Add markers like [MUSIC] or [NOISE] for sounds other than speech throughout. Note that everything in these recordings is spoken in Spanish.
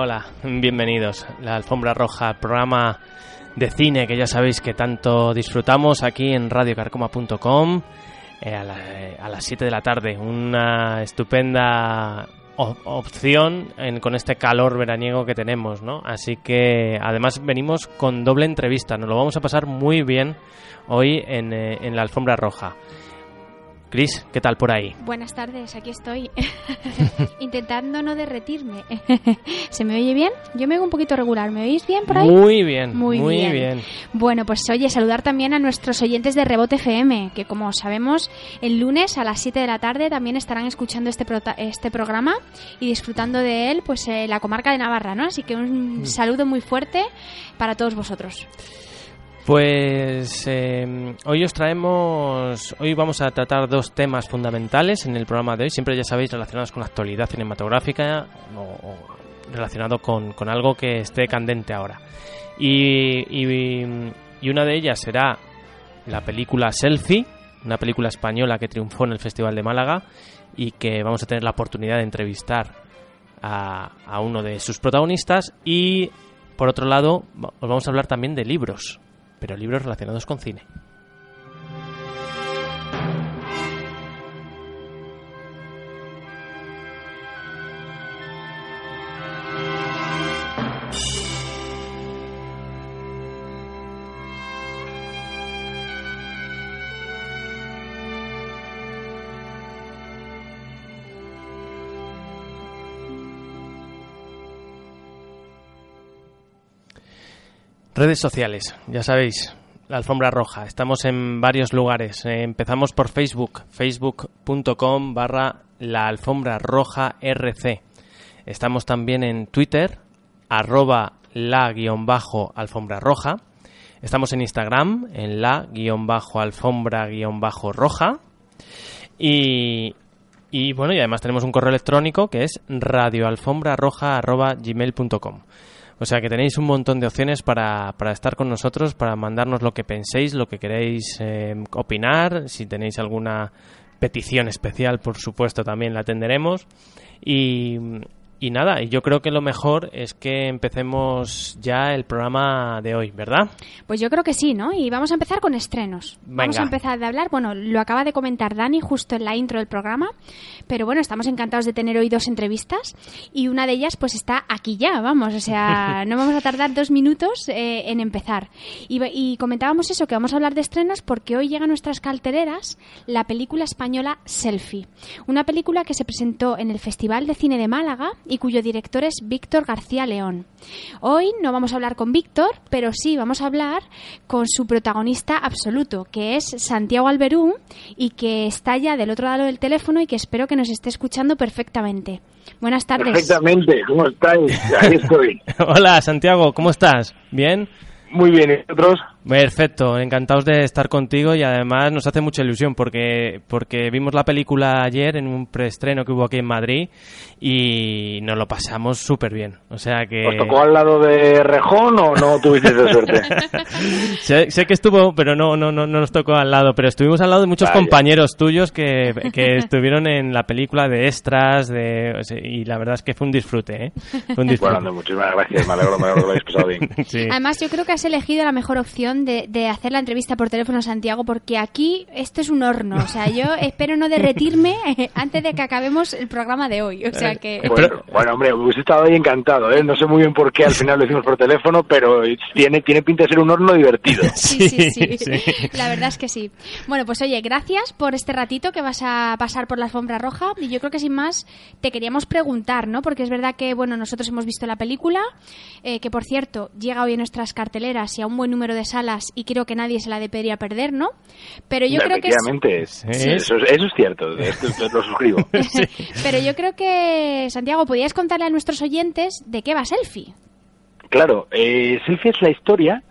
Hola, hola. Bienvenidos. La Alfombra Roja, programa de cine que ya sabéis que tanto disfrutamos aquí en radiocarcoma.com eh, a, la- a las 7 de la tarde. Una estupenda opción con este calor veraniego que tenemos, ¿no? Así que además venimos con doble entrevista. Nos lo vamos a pasar muy bien hoy en, eh, en la Alfombra Roja. Cris, ¿qué tal por ahí? Buenas tardes, aquí estoy. [LAUGHS] Intentando no derretirme. [LAUGHS] ¿Se me oye bien? Yo me oigo un poquito regular. ¿Me oís bien por ahí? Muy bien, Muy muy, bien. bien. Bueno, pues oye, saludar también a nuestros oyentes de Rebote FM, que como sabemos, el lunes a las 7 de la tarde también estarán escuchando este, prota- este programa y disfrutando de él, pues eh, la comarca de Navarra, ¿no? Así que un saludo muy fuerte para todos vosotros. Pues eh, hoy os traemos, hoy vamos a tratar dos temas fundamentales en el programa de hoy, siempre ya sabéis relacionados con la actualidad cinematográfica o, o relacionado con, con algo que esté candente ahora. Y, una de ellas será la película Selfie, una película española que triunfó en el Festival de Málaga y que vamos a tener la oportunidad de entrevistar a, uno de sus protagonistas y por otro lado os vamos a hablar también de libros pero libros relacionados con cine. Redes sociales, ya sabéis, la alfombra roja. Estamos en varios lugares. Eh, empezamos por Facebook, facebook.com barra la alfombra roja RC. Estamos también en Twitter, arroba la guion bajo alfombra roja. Estamos en Instagram, en la guion bajo alfombra guion bajo roja. Y, bueno, y además tenemos un correo electrónico que es radioalfombrarroja.gmail.com. O sea que tenéis un montón de opciones para, para estar con nosotros, para mandarnos lo que penséis, lo que queréis eh, opinar. Si tenéis alguna petición especial, por supuesto, también la atenderemos. Y, y nada, y yo creo que lo mejor es que empecemos ya el programa de hoy, ¿verdad? Pues yo creo que sí, ¿no? Y vamos a empezar con estrenos. Vamos Venga. a empezar de hablar, bueno, lo acaba de comentar Dani justo en la intro del programa, pero bueno, estamos encantados de tener hoy dos entrevistas y una de ellas pues está aquí ya, vamos, o sea, [LAUGHS] no vamos a tardar dos minutos eh, en empezar. Y, y comentábamos eso, que vamos a hablar de estrenos porque hoy llega a nuestras carteleras la película española Selfie, una película que se presentó en el Festival de Cine de Málaga y cuyo director es Víctor García León. Hoy no vamos a hablar con Víctor, pero sí vamos a hablar con su protagonista absoluto, que es Santiago Alberú y que está ya del otro lado del teléfono y que espero que nos esté escuchando perfectamente. Buenas tardes. Perfectamente, ¿cómo estáis? Ahí estoy. [LAUGHS] Hola Santiago, ¿cómo estás? ¿Bien? Muy bien, ¿y vosotros? Perfecto, encantados de estar contigo y además nos hace mucha ilusión porque, porque vimos la película ayer en un preestreno que hubo aquí en Madrid y nos lo pasamos súper bien. O sea que... ¿Os tocó al lado de Rejón o no tuvisteis de suerte? [LAUGHS] sé, sé, que estuvo, pero no, no, no, no nos tocó al lado, pero estuvimos al lado de muchos Vaya. compañeros tuyos que, que estuvieron en la película de extras de, y la verdad es que fue un disfrute. ¿eh? Fue un disfrute. Bueno, muchísimas gracias, me alegro, me alegro que lo hayáis pasado bien. [LAUGHS] Sí. Además, yo creo que has elegido la mejor opción de, de, hacer la entrevista por teléfono, Santiago, porque aquí esto es un horno. O sea, yo [LAUGHS] espero no derretirme [LAUGHS] antes de que acabemos el programa de hoy. O sea que. Bueno, bueno hombre, hubiese estado ahí encantado, ¿eh? No sé muy bien por qué al final lo hicimos por teléfono, pero tiene, tiene pinta de ser un horno divertido. [LAUGHS] Sí, sí, sí, sí. La verdad es que sí. Bueno, pues oye, gracias por este ratito que vas a pasar por la alfombra roja. Y yo creo que sin más te queríamos preguntar, ¿no? Porque es verdad que, bueno, nosotros hemos visto la película, eh, que por cierto, llega hoy en nuestras carteleras y a un buen número de salas y creo que nadie se la debería perder, ¿no? Pero yo creo que... Es... Sí. Eso, eso, es cierto, esto, lo suscribo. [LAUGHS] sí. [LAUGHS] Pero yo creo que, Santiago, ¿podrías contarle a nuestros oyentes de qué va Selfie? Claro, eh, Selfie es la historia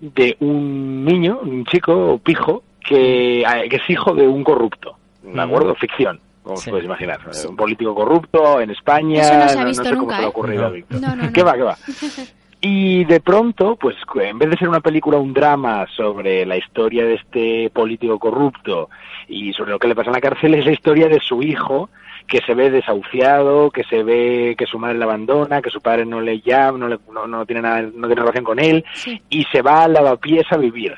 de un niño, un chico pijo, que, que es hijo de un corrupto, ¿de acuerdo? Ficción como sí. os podéis imaginar. Sí. Un político corrupto en España. Eso no se ha visto no, no sé nunca, cómo se le ha ¿eh? ocurrido no. a Víctor. No, no, ¿Qué va, qué va? [LAUGHS] Y de pronto, pues en vez de ser una película, un drama sobre la historia de este político corrupto y sobre lo que le pasa en la cárcel, es la historia de su hijo que se ve desahuciado, que se ve que su madre le abandona, que su padre no le llama, no, le, no, no tiene nada, no tiene relación con él, Sí. y se va a lavapiés a vivir.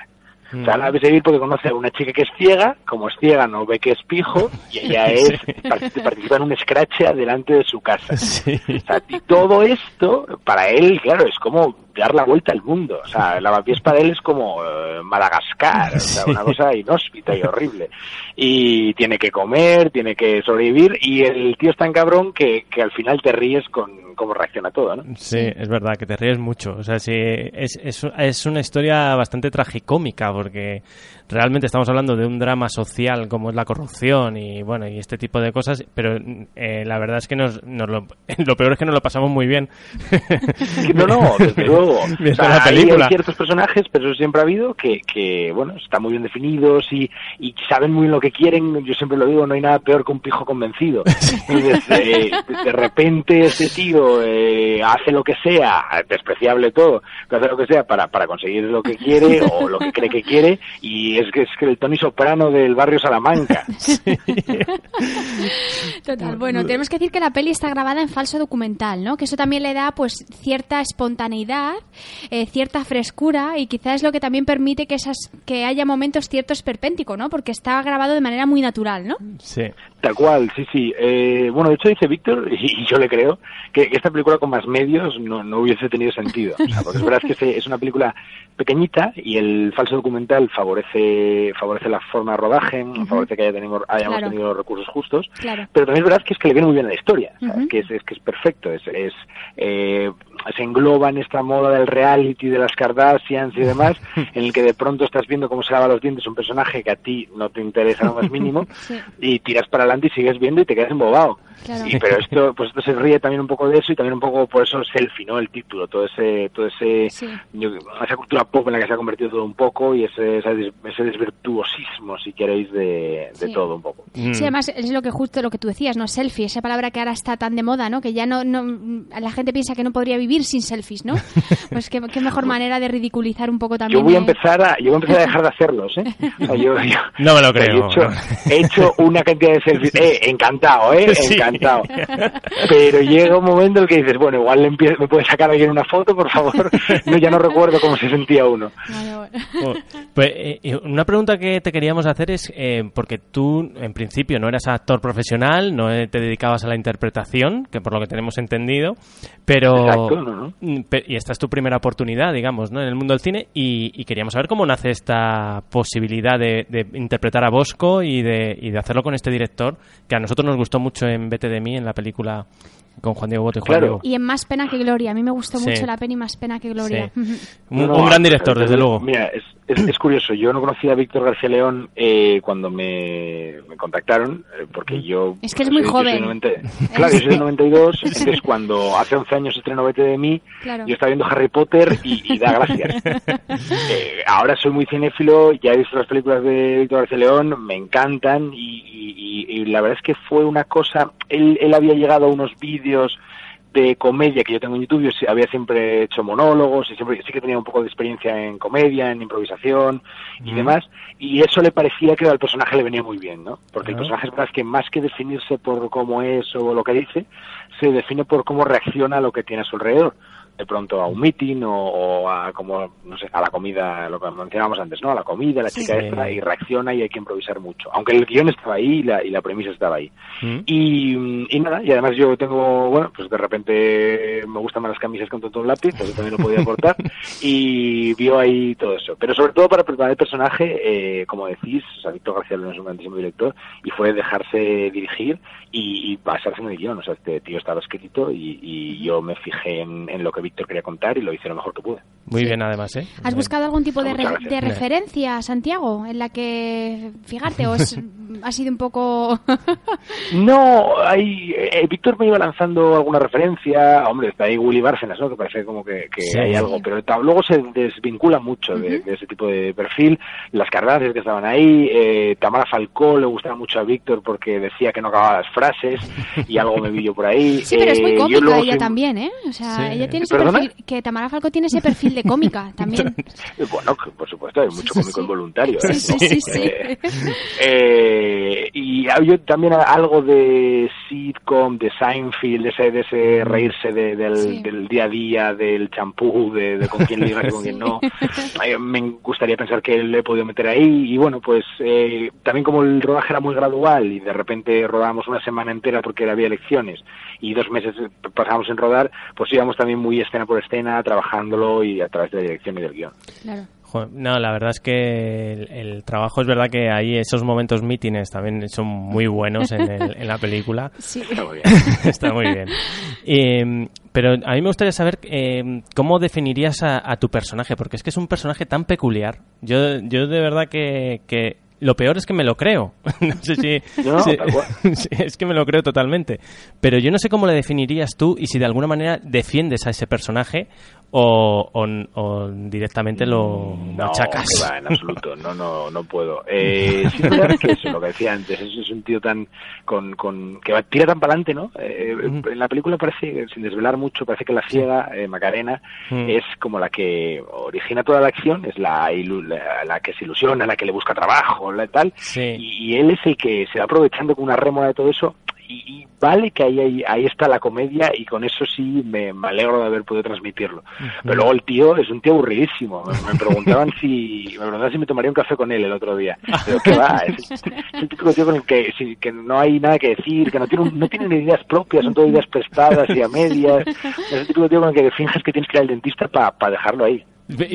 O sea, la porque conoce a una chica que es ciega, como es ciega no ve que es pijo, y ella [LAUGHS] es part- participa en un scratch delante de su casa. [LAUGHS] Sí. O sea, y todo esto, para él, claro, es como dar la vuelta al mundo. O sea, el lavapiés para él es como eh, Madagascar, o sea, una cosa inhóspita y horrible. Y tiene que comer, tiene que sobrevivir, y el tío es tan cabrón que, que al final te ríes con cómo reacciona todo, ¿no? Sí, es verdad, que te ríes mucho. O sea, sí, es, es, es una historia bastante tragicómica porque realmente estamos hablando de un drama social como es la corrupción y bueno y este tipo de cosas, pero eh, la verdad es que nos, nos lo, [LAUGHS] lo peor es que nos lo pasamos muy bien. [LAUGHS] No, no, desde luego. [LAUGHS] O sea, la película. hay ciertos personajes, pero eso siempre ha habido, que, que bueno, están muy bien definidos y, y saben muy bien lo que quieren. Yo siempre lo digo, no hay nada peor que un pijo convencido. Entonces, eh, de repente este tío eh, hace lo que sea, despreciable todo, pero hace lo que sea para, para conseguir lo que quiere o lo que cree que quiere y es que es que el Tony Soprano del barrio Salamanca. [LAUGHS] Total. Bueno, tenemos que decir que la peli está grabada en falso documental, ¿no? Que eso también le da, pues, cierta espontaneidad, eh, cierta frescura y quizás es lo que también permite que esas que haya momentos cierto esperpéntico, ¿no? Porque está grabado de manera muy natural, ¿no? Sí. Tal cual, sí, sí. Eh, bueno, de hecho dice Víctor, [LAUGHS] y, yo le creo, que esta película con más medios no, no hubiese tenido sentido. O sea, porque es verdad que se- es una película pequeñita y el falso documental favorece favorece la forma de rodaje, favorece que haya tenido, hayamos Claro. tenido los recursos justos, Claro. pero también es verdad que es que le viene muy bien a la historia. Ujú. que es, es que es perfecto, es, es eh, se engloba en esta moda del reality, de las Kardashians y demás, [LAUGHS] en el que de pronto estás viendo cómo se lava los dientes un personaje que a ti no te interesa lo más mínimo [LAUGHS] Sí. y tiras para adelante y sigues viendo y te quedas embobado. Claro. Y, pero esto, pues esto se ríe también un poco de eso y también un poco por eso selfie, ¿no? El título, todo ese, todo ese, Sí. yo- esa cultura pop en la que se ha convertido todo un poco y ese, ese, des- ese desvirtuosismo, si queréis, de, de Sí. todo un poco. Mm. Sí, además es lo que justo lo que tú decías, ¿no? Selfie, esa palabra que ahora está tan de moda, ¿no? Que ya no, no la gente piensa que no podría vivir sin selfies, ¿no? [LAUGHS] Pues qué, qué mejor manera de ridiculizar un poco también. Yo voy a empezar a, yo voy a empezar a [LAUGHS] dejar de hacerlos, ¿eh? O sea, yo- yo- No me lo creo. yo He hecho, he hecho una cantidad de selfies, [LAUGHS] eh, encantado, eh, Sí. Encantado. [LAUGHS] [LAUGHS] Pero llega un momento en el que dices, bueno, igual le empie- me puede sacar alguien una foto, por favor. [LAUGHS] No, ya no recuerdo cómo se sentía uno. Vale, bueno. Oh, pues, eh, eh, una pregunta que te queríamos hacer es, eh, porque tú en principio no eras actor profesional, no eh, te dedicabas a la interpretación, que por lo que tenemos entendido, pero... Exacto, ¿no? Mm, Y esta es tu primera oportunidad, digamos, ¿no? en el mundo del cine y, y queríamos saber cómo nace esta posibilidad de, de interpretar a Bosco y de, y de hacerlo con este director que a nosotros nos gustó mucho en Vete de mí, en la película con Juan Diego Bote y Juan Claro. Diego. Y en Más Pena que Gloria. A mí me gustó Sí. mucho la peli Más Pena que Gloria. Sí. [LAUGHS] Un, No, un no, gran director, desde luego. Mira, es, es, es curioso. Yo no conocía a Víctor García León eh, cuando me, me contactaron, eh, porque yo. Es que es muy soy joven. del 90 claro, yo soy del 92. [LAUGHS] Entonces, cuando hace 11 años estrenó Vete de mí, Claro. yo estaba viendo Harry Potter y, y da gracias. [LAUGHS] Eh, ahora soy muy cinéfilo, ya he visto las películas de Víctor García León, me encantan y, y- y- y la verdad es que fue una cosa. Él, él había llegado a unos vídeos de comedia que yo tengo en YouTube, yo había siempre hecho monólogos y siempre sí que tenía un poco de experiencia en comedia, en improvisación y demás, y eso le parecía que al personaje le venía muy bien, ¿no? Porque el Ah. personaje es verdad que más que definirse por cómo es o lo que dice, se define por cómo reacciona a lo que tiene a su alrededor. De pronto a un meeting o, o a como no sé a la comida lo que mencionábamos antes no a la comida la Sí. chica Sí. esta y reacciona y hay que improvisar mucho aunque el guion estaba ahí y la, y la premisa estaba ahí Mm. y, y nada, y además yo tengo, bueno, pues de repente me gustan más las camisas con tonto un lápiz, eso también lo podía aportar, [LAUGHS] y vio ahí todo eso. Pero sobre todo para preparar el personaje, eh, como decís, o sea, Víctor García Luna es un grandísimo director, y fue dejarse dirigir y, y basarse en el guion. O sea, este tío estaba escrito y, y yo me fijé en, en lo que Víctor quería contar y lo hice lo mejor que pude. Muy bien, además, ¿eh? ¿Has buscado algún tipo de, re- gracias. de referencia, Santiago, en la que fijarte o es- [LAUGHS] ha sido un poco... [LAUGHS] No, hay, eh, Víctor me iba lanzando alguna referencia, hombre, está ahí Willy Bárcenas, ¿no? Que parece como que, que Sí. hay algo, pero luego se desvincula mucho de, de ese tipo de perfil. Las Kardashian que estaban ahí, eh, Tamara Falcó le gustaba mucho a Víctor porque decía que no acababa las frases y algo me vi yo por ahí. Sí, pero es muy Eh, cómica ella soy- también, ¿eh? O sea, Sí. ella tiene ese ¿Perdona? perfil... Que Tamara Falco tiene ese perfil de cómica [LAUGHS] también. Bueno, por supuesto, hay mucho Sí, cómico sí. involuntario. ¿eh? sí, sí, sí. Eh, eh, y también algo de sitcom, de Seinfeld, de ese, de ese reírse de- del, día a día, del champú, de, de con quién ligas y con quién no. [LAUGHS] Me gustaría pensar que le he podido meter ahí. Y bueno, pues eh, también como el rodaje era muy gradual y de repente rodábamos una semana entera porque había elecciones y dos meses pasamos en rodar, pues íbamos también muy escena por escena, trabajándolo y a través de la dirección y del guion. Claro. No, la verdad es que el, el trabajo es verdad que ahí esos momentos mítines también son muy buenos en, el- en la película. [LAUGHS] Sí. Está muy bien. [LAUGHS] Está muy bien. Eh, pero a mí me gustaría saber eh, cómo definirías a, a tu personaje, porque es que es un personaje tan peculiar. Yo, yo de verdad que, que lo peor es que me lo creo. [LAUGHS] no sé si, [LAUGHS] No, [LAUGHS] es que me lo creo totalmente. Pero yo no sé cómo le definirías tú y si de alguna manera defiendes a ese personaje o, o, o directamente lo No, machacas. que va, en absoluto, no, no, no puedo. Eh, [LAUGHS] es verdad que eso, lo que decía antes, es, es un tío tan, con, con, que va, tira tan para adelante, ¿no? Eh, Ujú. En la película parece, sin desvelar mucho, parece que la ciega, eh, Macarena, Mm. es como la que origina toda la acción, es la, ilu- la, la que se ilusiona, la que le busca trabajo, la tal, Sí. y, y él es el que se va aprovechando con una rémora de todo eso, y, y vale que ahí, ahí, ahí está la comedia, y con eso sí me, me alegro de haber podido transmitirlo. Pero luego el tío es un tío aburridísimo. Me, me preguntaban si me preguntaban si me tomaría un café con él el otro día. Pero qué va, es, es el típico tío con el que, sí, que no hay nada que decir, que no tiene, no tiene ni ideas propias, son todas ideas prestadas y a medias. Es el típico tío con el que finges que tienes que ir al dentista para dejarlo ahí.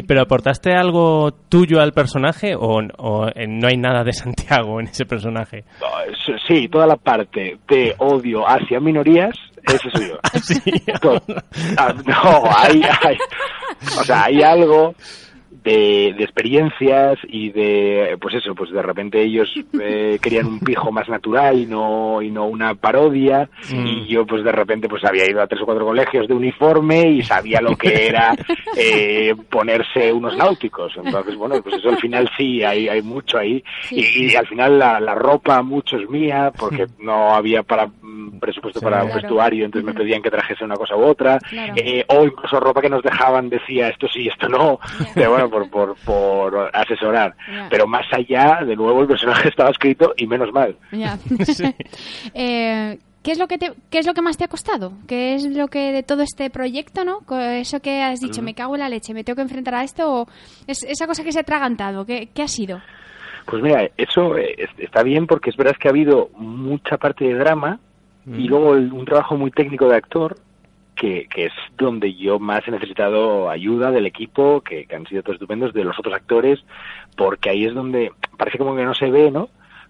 ¿Pero aportaste algo tuyo al personaje o, o, eh, no hay nada de Santiago en ese personaje? Sí, toda la parte de odio hacia minorías, ese soy yo. [LAUGHS] Todo. Ah, no, hay, hay, o sea, hay algo de, de experiencias y de, pues eso, pues de repente ellos [LAUGHS] eh, querían un pijo más natural y no, y no una parodia y yo pues de repente pues había ido a tres o cuatro colegios de uniforme y sabía lo que era [LAUGHS] eh, ponerse unos náuticos. Entonces, bueno, pues eso al final sí, hay, hay mucho ahí Sí. y, y al final la, la ropa mucho es mía porque no había para mm, presupuesto Sí. para un vestuario, entonces me pedían que trajese una cosa u otra, Claro. eh, o incluso ropa que nos dejaban decía esto sí, esto no, pero bueno, por, por, por asesorar. Pero más allá, de nuevo, el personaje [LAUGHS] estaba escrito y menos mal. Ya. [LAUGHS] [LAUGHS] Eh, ¿Qué es lo que te, qué es lo que más te ha costado? ¿Qué es lo que de todo este proyecto, no? Eso que has dicho, me cago en la leche, me tengo que enfrentar a esto o es esa cosa que se ha atragantado, ¿qué, qué ha sido? Pues mira, eso eh, es- está bien porque es verdad que ha habido mucha parte de drama y luego el- un trabajo muy técnico de actor que, que es donde yo más he necesitado ayuda del equipo, que, que han sido todos estupendos, de los otros actores, porque ahí es donde parece como que no se ve, ¿no?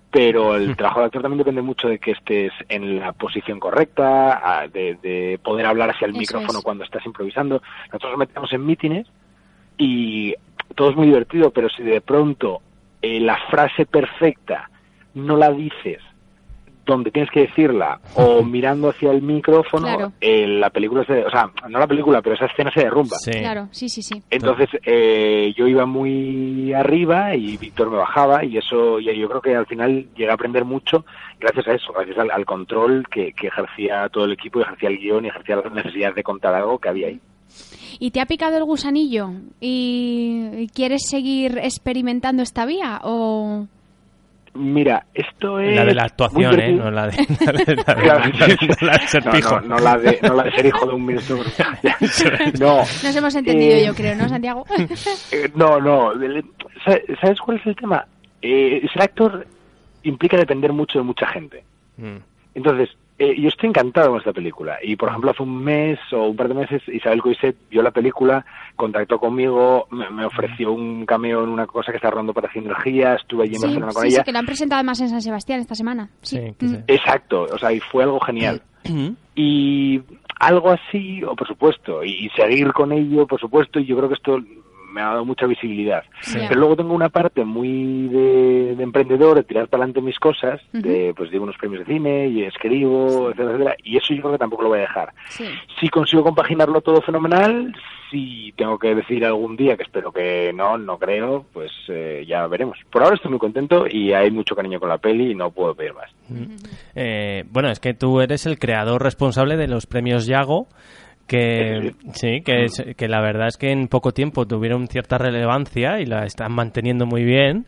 pero el trabajo del actor también depende mucho de que estés en la posición correcta, de, de poder hablar hacia el Eso micrófono es. cuando estás improvisando. Nosotros nos metemos en mítines y todo es muy divertido, pero si de pronto eh, la frase perfecta no la dices donde tienes que decirla o mirando hacia el micrófono, Claro. eh, la película se, o sea, no la película, pero esa escena se derrumba. Sí. Claro, sí, sí, sí. Entonces eh, yo iba muy arriba y Víctor me bajaba y eso y yo creo que al final llegué a aprender mucho gracias a eso, gracias al, al control que, que ejercía todo el equipo, y ejercía el guion y ejercía la necesidad de contar algo que había ahí. ¿Y te ha picado el gusanillo y quieres seguir experimentando esta vía o Mira, esto es La de la actuación, ¿eh? No la de, ser No, pijo. no, no la de, no la de ser hijo de un ministro. [LAUGHS] no, nos hemos entendido Eh, yo creo, ¿no, Santiago? [LAUGHS] Eh, no, no. el- ¿sabes- ¿Sabes cuál es el tema? Eh, ser actor implica depender mucho de mucha gente. Mm. Entonces, eh, yo estoy encantado con esta película. Y, por ejemplo, hace un mes o un par de meses, Isabel Coiset vio la película, contactó conmigo, me, me ofreció un cameo en una cosa que está rodando para Sinergia, estuve allí en sí, Barcelona con sí, ella. sí, que lo han presentado además en San Sebastián esta semana. Sí, Sí, que Mm. sí. Exacto, o sea, y fue algo genial. Y algo así, o por supuesto, y, y seguir con ello, por supuesto, y yo creo que esto me ha dado mucha visibilidad. Sí. Pero luego tengo una parte muy de, de emprendedor, de tirar para adelante mis cosas, de pues llevo unos premios de cine y escribo, etcétera, etcétera, y eso yo creo que tampoco lo voy a dejar. Sí. Si consigo compaginarlo todo fenomenal, si tengo que decir algún día, que espero que no, no creo, pues eh, ya veremos. Por ahora estoy muy contento y hay mucho cariño con la peli y no puedo pedir más. Eh, bueno, es que tú eres el creador responsable de los premios Yago, que sí, que, es- que la verdad es que en poco tiempo tuvieron cierta relevancia y la están manteniendo muy bien.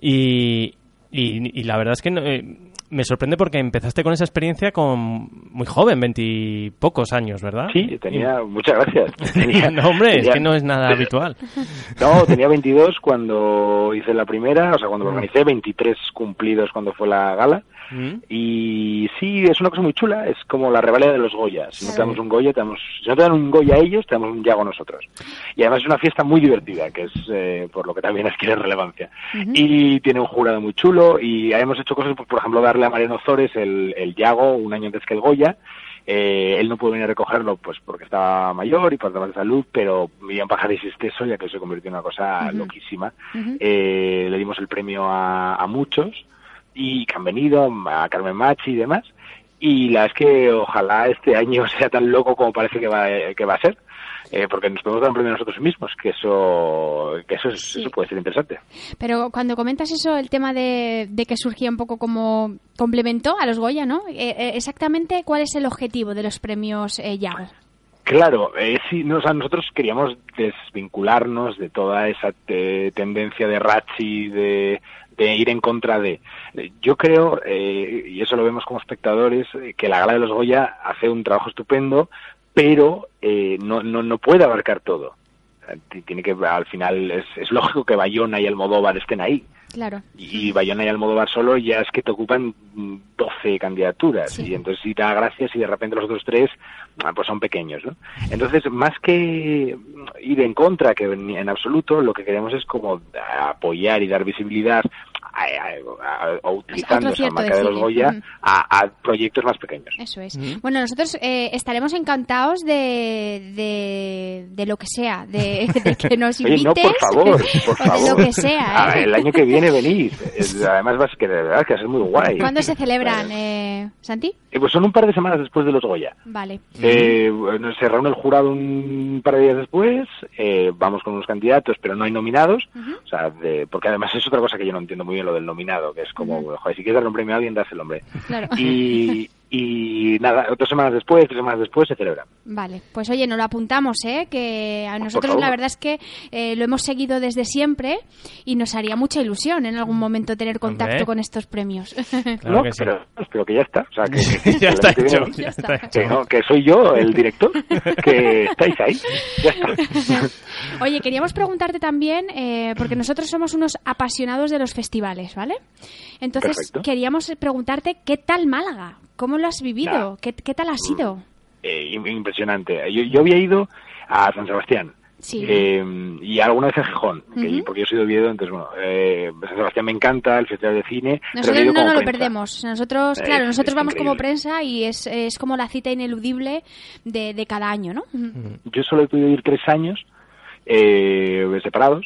Y, y, la verdad es que no- eh, me sorprende porque empezaste con esa experiencia con muy joven, veintipocos años, ¿verdad? Sí, tenía, muchas gracias. [LAUGHS] Tenía- no, hombre, es tenía- que no es nada habitual. [LAUGHS] No, tenía 22 cuando hice la primera, o sea, cuando lo Mm. organicé, 23 cumplidos cuando fue la gala. Mm. Y sí, es una cosa muy chula, es como la rivalidad de los Goya. Si no te damos un Goya, te damos, si no te dan un Goya a ellos, te damos un Yago a nosotros. Y además es una fiesta muy divertida, que es eh, por lo que también adquiere relevancia. Ujú. Y tiene un jurado muy chulo y hemos hecho cosas, pues, por ejemplo, darle a Mariano Zores el, el Yago un año antes que el Goya. Eh, él no pudo venir a recogerlo pues porque estaba mayor y por temas de salud, pero Miriam Pajares Esteso, ya que se convirtió en una cosa loquísima, eh, le dimos el premio a, a muchos y que han venido, a Carmen Machi y demás. Y la es que ojalá este año [LAUGHS] sea tan loco como parece que va, que va a ser, eh, porque nos podemos dar un premio nosotros mismos, que eso, que eso, es- Sí. eso puede ser interesante. Pero cuando comentas eso, el tema de, de que surgía un poco como complemento a los Goya, ¿no? Eh, eh, exactamente, ¿cuál es el objetivo de los premios eh, Yago? Claro, eh, sí, no, o sea, nosotros queríamos desvincularnos de toda esa te- tendencia de Rachi, de, de ir en contra de. Yo creo, eh, y eso lo vemos como espectadores, que la Gala de los Goya hace un trabajo estupendo, pero eh, no, no, no puede abarcar todo. Ti- Tiene que, al final, es, es lógico que Bayona y Almodóvar estén ahí. Claro. Y Bayona y Almodóvar solo ya es que te ocupan mm, 12 candidaturas. Sí. Y entonces si da gracias y de repente los otros tres ah, pues son pequeños, ¿no? Entonces, más que ir en contra, que en absoluto, lo que queremos es como apoyar y dar visibilidad a, a- a- a- utilizando esa marca de los Goya ujú. a, a proyectos más pequeños. Eso es. Ujú. Bueno, nosotros eh, estaremos encantados de, de, de lo que sea, de, [LAUGHS] de que nos Oye, invites no, por favor, [LAUGHS] por favor. lo que sea. Ah, ¿eh? El año que viene venid. Además, vas que de verdad que va a ser muy guay. ¿Cuándo se celebran, eh, Santi? Eh, Pues son un par de semanas después de los Goya. Vale. Eh, bueno, se reúne el jurado un par de días después, eh, vamos con unos candidatos, pero no hay nominados, Ujú. o sea, de- porque además es otra cosa que yo no entiendo muy bien lo del nominado, que es como, joder, si quieres darle un premio a alguien, das el hombre. Claro. Y, y nada, otras semanas después, tres semanas después, se celebra. Vale, pues oye, nos lo apuntamos, ¿eh? Que a nosotros la verdad es que eh, lo hemos seguido desde siempre y nos haría mucha ilusión en algún momento tener contacto Hombre. con estos premios. Claro [LAUGHS] no, que sí. pero, pero que ya está, o sea, que, [LAUGHS] que- ya está hecho. viene- Ya está. está que, no, que soy yo el director, que estáis ahí, ya está. [LAUGHS] Oye, queríamos preguntarte también, eh, porque nosotros somos unos apasionados de los festivales, ¿vale? Entonces, Perfecto. queríamos preguntarte, ¿qué tal Málaga? ¿Cómo lo has vivido? ¿Qué, qué tal ha sido? eh, im- impresionante. Yo, yo había ido a San Sebastián, Sí. Eh, y alguna vez en Gijón, que- porque yo soy de Oviedo, entonces bueno, eh, San Sebastián me encanta, el Festival de Cine. Nosotros no como nos lo perdemos. Nosotros, Eh, claro, es- nosotros es vamos como prensa y es, es como la cita ineludible de, de cada año, ¿no? Yo solo he podido ir tres años eh, separados,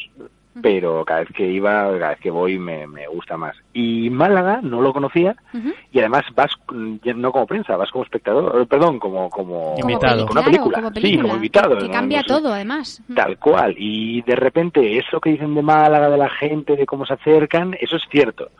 pero cada vez que iba, cada vez que voy me, me gusta más. Y Málaga no lo conocía y además vas no como prensa, vas como espectador, eh, perdón, como como Como Invitado. con una claro, película, como sí, como invitado, Que cambia No sé. todo, además. Tal cual. Y de repente eso que dicen de Málaga, de la gente, de cómo se acercan, eso es cierto.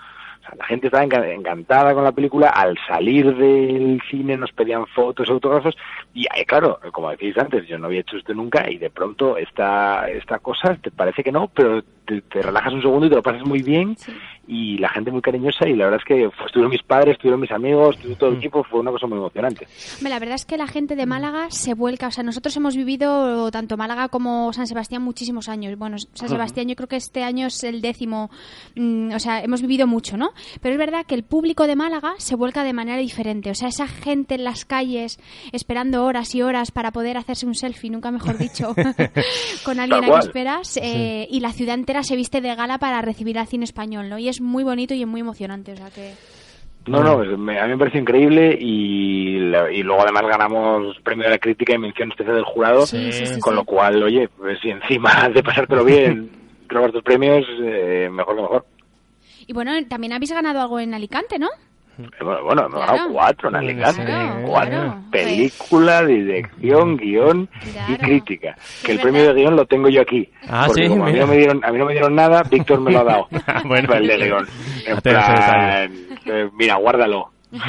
La gente estaba enca- encantada con la película. Al salir del cine nos pedían fotos, autógrafos. Y eh, claro, como decís antes, yo no había hecho esto nunca y de pronto esta, esta cosa te parece que no, pero te, te relajas un segundo y te lo pasas muy bien. Sí. Y la gente muy cariñosa y la verdad es que pues, estuvieron mis padres, estuvieron mis amigos, estuvo todo el equipo, fue una cosa muy emocionante. La verdad es que la gente de Málaga se vuelca. O sea, nosotros hemos vivido tanto Málaga como San Sebastián muchísimos años. Bueno, San Sebastián yo creo que este año es el décimo. mm, o sea, hemos vivido mucho, ¿no? Pero es verdad que el público de Málaga se vuelca de manera diferente. O sea, esa gente en las calles esperando horas y horas para poder hacerse un selfie, nunca mejor dicho, [LAUGHS] [LAUGHS] con alguien a que esperas. eh, Y la ciudad entera se viste de gala para recibir al cine español, ¿no? Y es muy bonito y es muy emocionante. O sea que. No, no, es- me- a mí me parece increíble y, la- y luego además ganamos premio de la crítica y mención especial del jurado, Sí, sí, sí, con sí. lo cual, oye, pues si encima [LAUGHS] de pasártelo bien, robar tus premios, eh, mejor que mejor. Y bueno, también habéis ganado algo en Alicante, ¿no? Bueno, bueno, hemos Claro. ganado cuatro en Alicante, Claro, cuatro. claro. Película, dirección, guion y crítica. Que el premio de guion lo tengo yo aquí. Ah, porque sí, como a mí, no me dieron, a mí no me dieron nada, Víctor me lo ha dado. [LAUGHS] Ah, bueno. El de guion. [LAUGHS] En plan, eh, mira, guárdalo. [LAUGHS]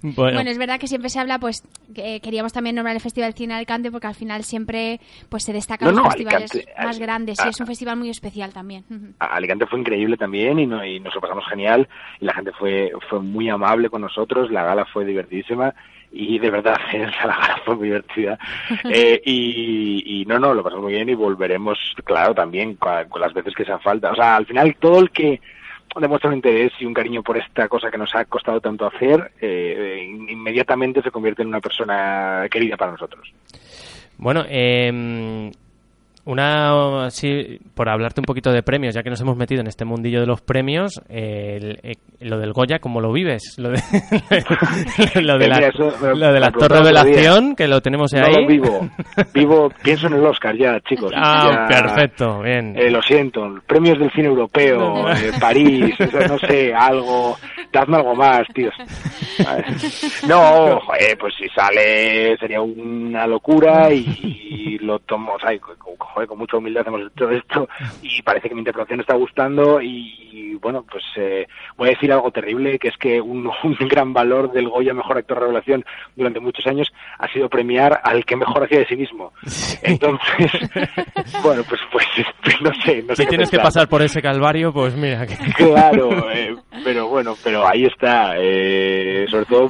Bueno, Bueno, es verdad que siempre se habla, pues, que queríamos también nombrar el Festival de Cine de Alicante porque al final siempre pues se destacan No, los no, festivales Alicante, más grandes y es un festival muy especial también. Alicante fue increíble también y, no- y nos lo pasamos genial y la gente fue fue muy amable con nosotros, la gala fue divertidísima y de verdad [LAUGHS] la gala fue muy divertida [LAUGHS] Eh, y, y no, no, lo pasamos muy bien y volveremos, claro, también con, con las veces que sean falta. O sea, al final todo el que demuestra un interés y un cariño por esta cosa que nos ha costado tanto hacer, eh, in- inmediatamente se convierte en una persona querida para nosotros. Bueno, eh, una, sí, por hablarte un poquito de premios, ya que nos hemos metido en este mundillo de los premios, eh, el- eh, lo del Goya, ¿cómo lo vives? Lo de, [LAUGHS] lo de Eh, la, lo- lo de me la lo preguntaba Torre el otro día. Revelación, que lo tenemos No, ahí. vivo, vivo, pienso en el Oscar ya, chicos. Ah, Ya- perfecto, bien. Eh, lo siento, premios del cine europeo, eh, París, [LAUGHS] no sé, algo, dadme algo más, tíos. No, joder, pues si sale sería una locura y, y lo tomo, o sea, joder, con mucha humildad hemos hecho esto y parece que mi interpretación está gustando y, y, bueno, pues eh, voy a decir algo terrible, que es que un, [LAUGHS] un gran valor del Goya Mejor Actor Revelación durante muchos años ha sido premiar al que mejor hacía de sí mismo. Entonces, [LAUGHS] bueno, pues, pues no sé, no sé si qué tienes que pasar por ese calvario, pues mira. Que... Claro, eh, pero bueno, pero ahí está. eh, sobre todo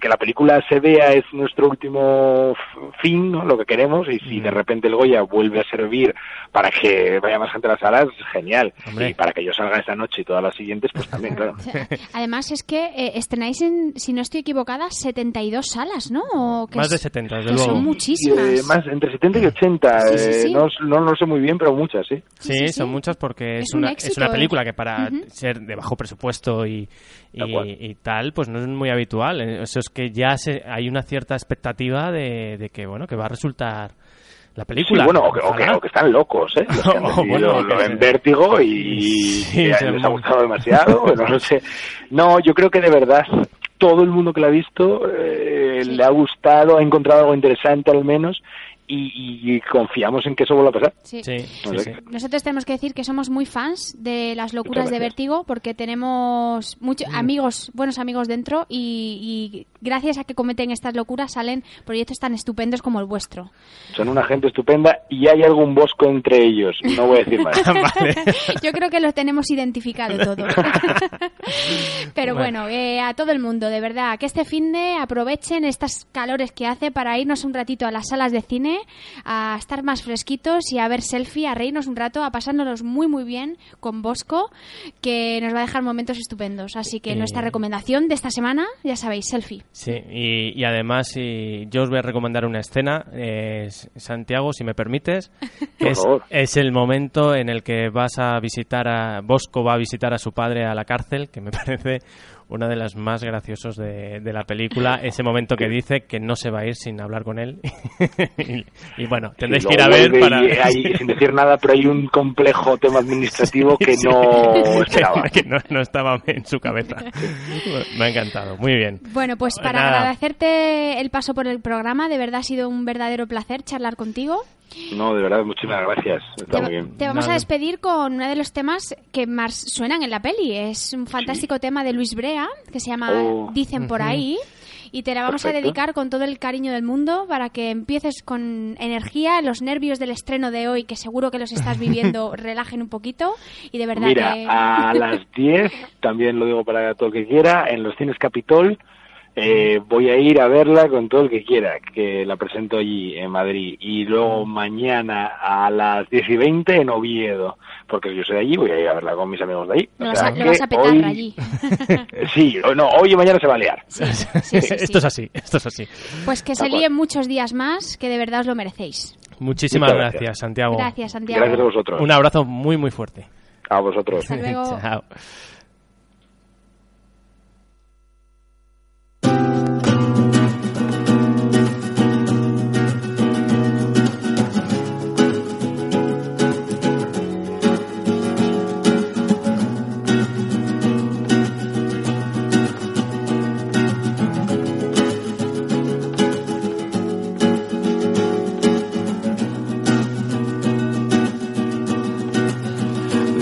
que la película se vea es nuestro último fin, ¿no? lo que queremos, y Mm. si de repente el Goya vuelve a servir para que vaya más gente a las salas, genial. Hombre. Y para que yo salga esta noche y todas las siguientes, pues también, claro. O [LAUGHS] sea, Además es que eh, estrenáis, en, si no estoy equivocada, 72 salas, ¿no? O que Más es- de 70, desde luego. Son muchísimas. eh, más entre 70 y 80, Sí, sí, eh, sí. No, no, no lo sé muy bien, pero muchas, sí. Sí, Sí, sí, son sí. muchas porque es, Es un una, éxito, es una eh. película que para ser de bajo presupuesto y, y, Tal cual. y tal, pues no es muy habitual. Eh, Eso es que ya se, hay una cierta expectativa de, de que bueno que va a resultar la película. Sí, bueno, o que, o, que, Ojalá. o que están locos, ¿eh? Los que [LAUGHS] han O decidido bueno, lo que- ven vértigo y, Sí, y se les ha gustado demasiado, [LAUGHS] bueno, no sé. No, yo creo que de verdad todo el mundo que la ha visto eh, Sí. le ha gustado, ha encontrado algo interesante al menos y, y confiamos en que eso vuelva a pasar. Sí. Nosotros tenemos que decir que somos muy fans de las locuras de. Vértigo porque tenemos muchos amigos, buenos amigos dentro y, y gracias a que cometen estas locuras salen proyectos tan estupendos como el vuestro. Son una gente estupenda y hay algún bosco entre ellos, no voy a decir más. [LAUGHS] Vale. [LAUGHS] Yo creo que los tenemos identificado todos. [LAUGHS] Pero bueno, eh, a todo el mundo, de verdad, que este fin de aprovechen estas calores que hace para irnos un ratito a las salas de cine cine, a estar más fresquitos y a ver selfie, a reírnos un rato, a pasárnoslos muy muy bien con Bosco, que nos va a dejar momentos estupendos. Así que Eh. nuestra recomendación de esta semana, ya sabéis, selfie. Sí, y, y además y yo os voy a recomendar una escena, eh, Santiago, si me permites, [LAUGHS] que es, es el momento en el que vas a visitar a Bosco va a visitar a su padre a la cárcel, que me [LAUGHS] parece una de las más graciosos de, de la película, ese momento que dice que no se va a ir sin hablar con él. [LAUGHS] y, y bueno, tendréis que ir a ver para... y ahí, sin decir nada, pero hay un complejo tema administrativo que Sí, no [LAUGHS] esperaba. que no, no estaba en su cabeza. Me ha encantado, muy bien. Bueno, pues para Nada. agradecerte el paso por el programa, de verdad ha sido un verdadero placer charlar contigo. No, de verdad, muchísimas gracias. Está Te, muy bien. te vamos Nada. a despedir con uno de los temas que más suenan en la peli. Es un fantástico tema de Luis Brea que se llama Oh. Dicen por ahí. Y te la vamos a dedicar con todo el cariño del mundo para que empieces con energía. Los nervios del estreno de hoy, que seguro que los estás [LAUGHS] viviendo, relajen un poquito. Y de verdad Mira, que. a las 10, también lo digo para todo el que quiera, en los cines Capitol eh, voy a ir a verla con todo el que quiera, que la presento allí en Madrid. Y luego mañana a las 10 y 20 en Oviedo, porque yo soy de allí, voy a ir a verla con mis amigos de allí. Lo O vas, sea a, lo vas a petar hoy- allí. [LAUGHS] Sí, no, hoy y mañana se va a liar. Sí, sí, sí, sí. [LAUGHS] Esto es así, esto es así. Pues que se líen muchos días más, que de verdad os lo merecéis. Muchísimas gracias, gracias. Santiago. Gracias, Santiago. Gracias a vosotros. Un abrazo muy, muy fuerte. A vosotros. Hasta luego. [LAUGHS] Chao.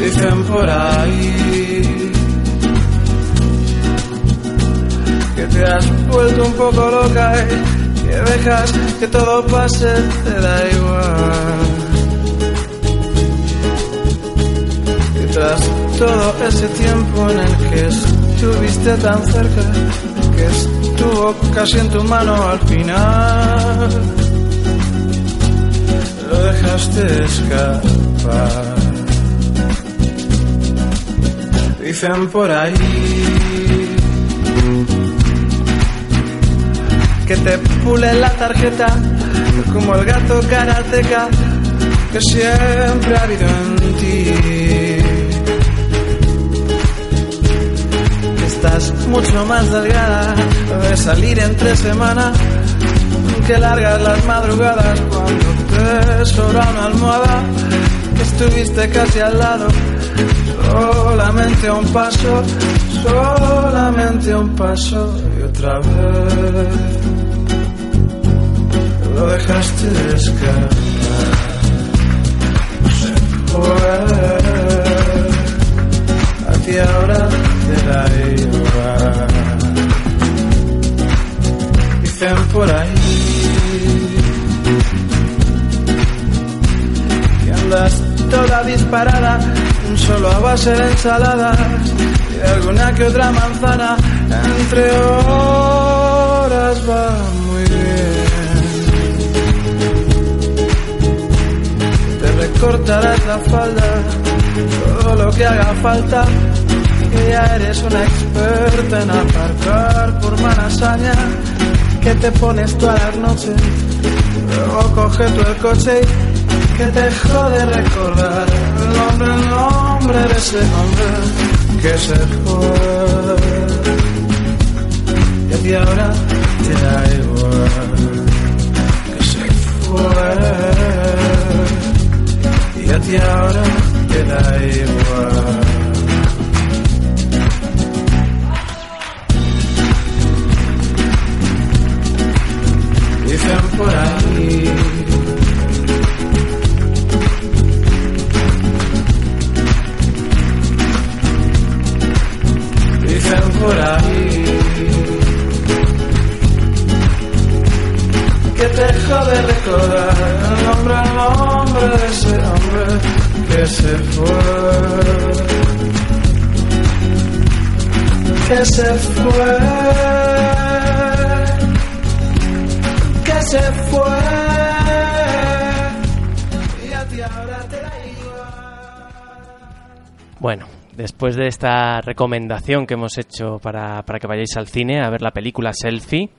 Dicen por ahí que te has vuelto un poco loca y que dejas que todo pase, te da igual. Y tras todo ese tiempo en el que estuviste tan cerca, que estuvo casi en tu mano al final, lo dejaste escapar. Dicen por ahí que te pule la tarjeta como el gato karateca que siempre ha habido en ti. Estás mucho más delgada de salir entre semana que largas las madrugadas cuando te sobra una almohada estuviste casi al lado solamente un paso solamente un paso y otra vez. Lo dejaste escapar se fue a ti ahora te da igual. Dicen por ahí que andas toda disparada solo a base de ensalada y alguna que otra manzana. Entre horas va muy bien. Te recortarás la falda todo lo que haga falta. Que ya eres una experta en aparcar por manasaña que te pones todas las noches. Luego coge tú el coche y que te jode recordar. El nombre, el nombre de ese hombre que se fue. Y a ti ahora te da igual que se fue. Y a ti ahora te da igual. Dicen por ahí por ahí. Que deja de recordar el nombre, el nombre de ese hombre que se fue. Que se fue. Que se fue. Y a ti ahora te da igual. Bueno después de esta recomendación que hemos hecho para, para que vayáis al cine a ver la película Selfie,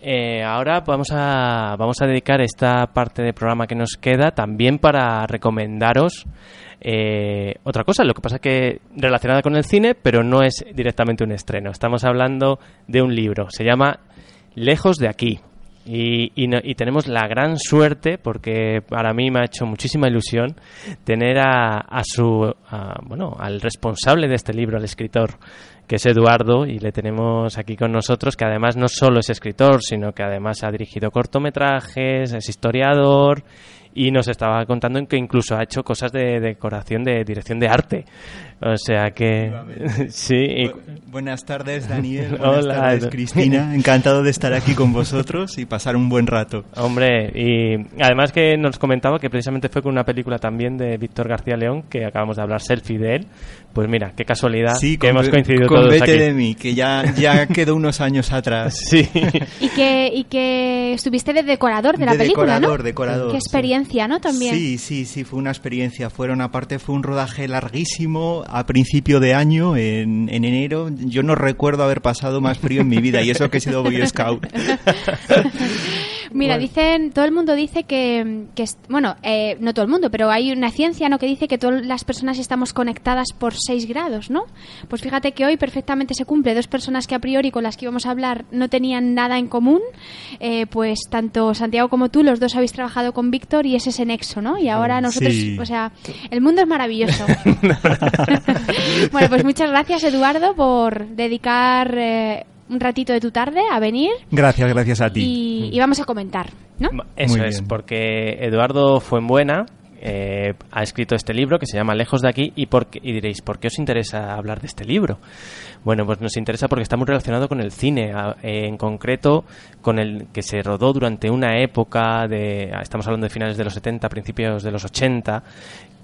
eh, ahora vamos a, vamos a dedicar esta parte del programa que nos queda también para recomendaros eh, otra cosa. Lo que pasa que relacionada con el cine, pero no es directamente un estreno. Estamos hablando de un libro. Se llama Lejos de aquí. Y, y, no- y tenemos la gran suerte, porque para mí me ha hecho muchísima ilusión, tener a, a su, a- bueno, al responsable de este libro, al escritor, que es Eduardo, y le tenemos aquí con nosotros, que además no solo es escritor, sino que además ha dirigido cortometrajes, es historiador, y nos estaba contando que incluso ha hecho cosas de decoración, de dirección de arte. O sea que, [LAUGHS] sí, y- Bu- Buenas tardes, Daniel. [LAUGHS] Hola, Buenas tardes. Cristina. [LAUGHS] Encantado de estar aquí con vosotros y pasar un buen rato. Hombre, y además que nos comentaba que precisamente fue con una película también de Víctor García León, que acabamos de hablar, Selfie de él. Pues mira, qué casualidad Sí, que hemos coincidido con todos Vete aquí. de mí, que ya, ya quedó unos años atrás. Sí, Y que, y que estuviste de decorador de la De película, decorador, ¿no? decorador, Qué sí. experiencia, ¿no? También. Sí, sí, sí, fue una experiencia. Fueron, aparte, fue un rodaje larguísimo a principio de año, en, en enero. Yo no recuerdo haber pasado más frío en mi vida y eso que he sido Boy Scout. [LAUGHS] Mira, Bueno. dicen, todo el mundo dice que, bueno, eh, no todo el mundo, pero hay una ciencia, ¿no? Que dice que todas las personas estamos conectadas por 6 grados, ¿no? Pues fíjate que hoy perfectamente se cumple. Dos personas que a priori con las que íbamos a hablar no tenían nada en común, eh, pues tanto Santiago como tú, los dos habéis trabajado con Víctor y es ese nexo, ¿no? Y ahora nosotros, Sí. o sea, el mundo es maravilloso. [LAUGHS] [LAUGHS] bueno, pues muchas gracias, Eduardo, por dedicar eh, un ratito de tu tarde a venir Gracias, gracias a ti. y, y vamos a comentar, ¿no? eso Muy es, bien. porque Eduardo Fuenbuena eh, ha escrito este libro que se llama Lejos de aquí y, por qué- y diréis, ¿por qué os interesa hablar de este libro? Bueno, pues nos interesa porque está muy relacionado con el cine, eh, en concreto con el que se rodó durante una época de, estamos hablando de finales de los 70, principios de los 80,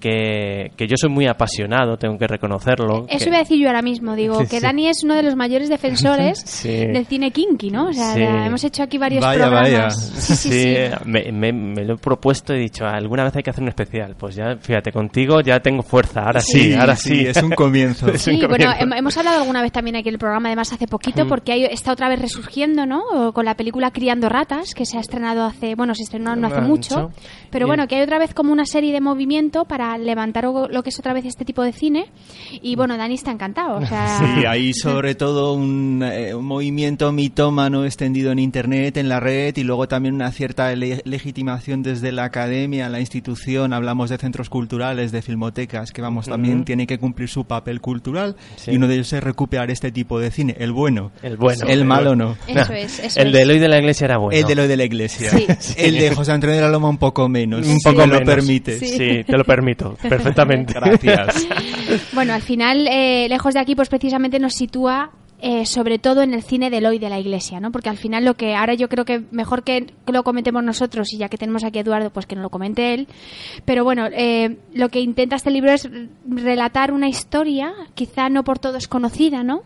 que, que yo soy muy apasionado, tengo que reconocerlo. Eso que- iba a decir yo ahora mismo, digo, Sí, que sí. Dani es uno de los mayores defensores [LAUGHS] Sí. del cine kinky, ¿no? O sea, la- hemos hecho aquí varios Vaya, programas. vaya. Sí, sí, sí. Me, me- me lo he propuesto y he dicho, alguna vez hay que hacer un especial. Pues ya, fíjate, contigo ya tengo fuerza, ahora sí, ahora sí. es un comienzo. [LAUGHS] Es un Sí, bueno, comienzo. hem- hemos hablado alguna vez también aquí en el programa, además hace poquito, porque hay, está otra vez resurgiendo, ¿no? O Con la película Criando Ratas, que se ha estrenado hace, bueno, se estrenó no hace Mucho. pero bueno, que hay otra vez como una serie de movimiento para levantar o- lo que es otra vez este tipo de cine, y bueno, Dani está encantado, o sea... Sí, hay sobre [LAUGHS] todo un, eh, un movimiento mitómano extendido en Internet, en la red, y luego también una cierta le- legitimación desde la academia, la institución. Hablamos de centros culturales, de filmotecas, que vamos, también Ujú. tiene que cumplir su papel cultural, Sí. y uno de ellos es recuperar este tipo de cine, el bueno. El bueno. El malo no. Eso es, eso [LAUGHS] el es. de Eloy de la Iglesia era bueno. El de lo de la iglesia. Sí. El de José Antonio de la Loma un poco menos. Un poco me lo menos. permites. Sí. te lo perfectamente. [LAUGHS] Gracias. Bueno, al final, eh, lejos de aquí, pues precisamente nos sitúa eh, sobre todo en el cine del hoy de la iglesia, ¿no? Porque al final lo que ahora yo creo que mejor que lo comentemos nosotros y ya que tenemos aquí a Eduardo, pues que nos lo comente él. Pero bueno, eh, lo que intenta este libro es relatar una historia, quizá no por todos conocida, ¿no?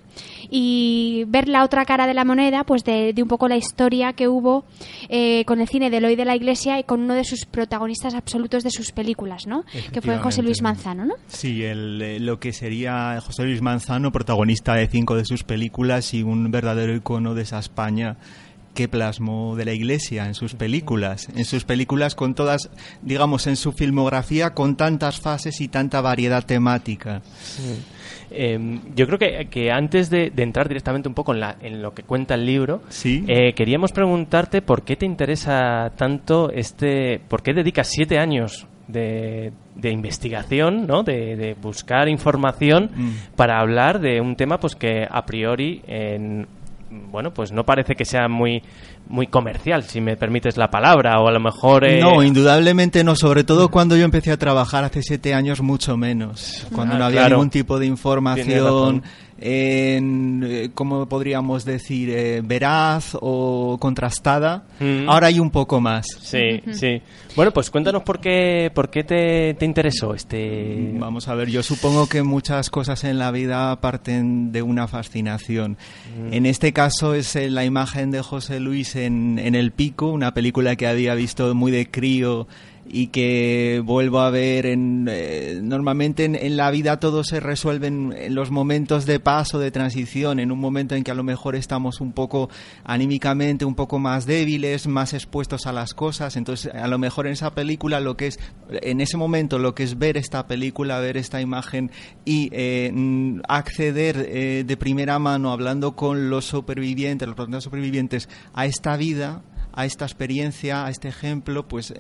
Y ver la otra cara de la moneda, pues de, de un poco la historia que hubo eh, con el cine del hoy de la iglesia y con uno de sus protagonistas absolutos de sus películas, ¿no? Que fue José Luis Manzano, ¿no? Sí, el, eh, lo que sería José Luis Manzano, protagonista de cinco de sus películas y un verdadero icono de esa España que plasmó de la Iglesia en sus películas, en sus películas con todas, digamos, en su filmografía con tantas fases y tanta variedad temática. Eh, yo creo que, que antes de, de entrar directamente un poco en, la- en lo que cuenta el libro, Sí. eh, queríamos preguntarte por qué te interesa tanto este, por qué dedicas siete años de, de investigación, ¿no? de, de buscar información Mm. para hablar de un tema pues que a priori en- bueno, pues no parece que sea muy muy comercial, si me permites la palabra, o a lo mejor... eh, No, indudablemente no, sobre todo cuando yo empecé a trabajar hace siete años, mucho menos. Cuando Ah, no había claro. ningún tipo de información, eh, ¿cómo podríamos decir? eh, veraz o contrastada. Mm. Ahora hay un poco más. Sí, sí. Bueno, pues cuéntanos por qué, por qué te, te interesó este... Vamos a ver, yo supongo que muchas cosas en la vida parten de una fascinación. Mm. En este caso es eh, la imagen de José Luis en, en El Pico, una película que había visto muy de crío y que vuelvo a ver en, eh, normalmente en, la vida todo se resuelve en, los momentos de paso, de transición, en un momento en que a lo mejor estamos un poco anímicamente un poco más débiles, más expuestos a las cosas, entonces a lo mejor en esa película lo que es, en ese momento lo que es ver esta película, ver esta imagen y eh, mm, acceder eh, de primera mano hablando con los supervivientes, los supervivientes a esta vida, a esta experiencia, a este ejemplo, pues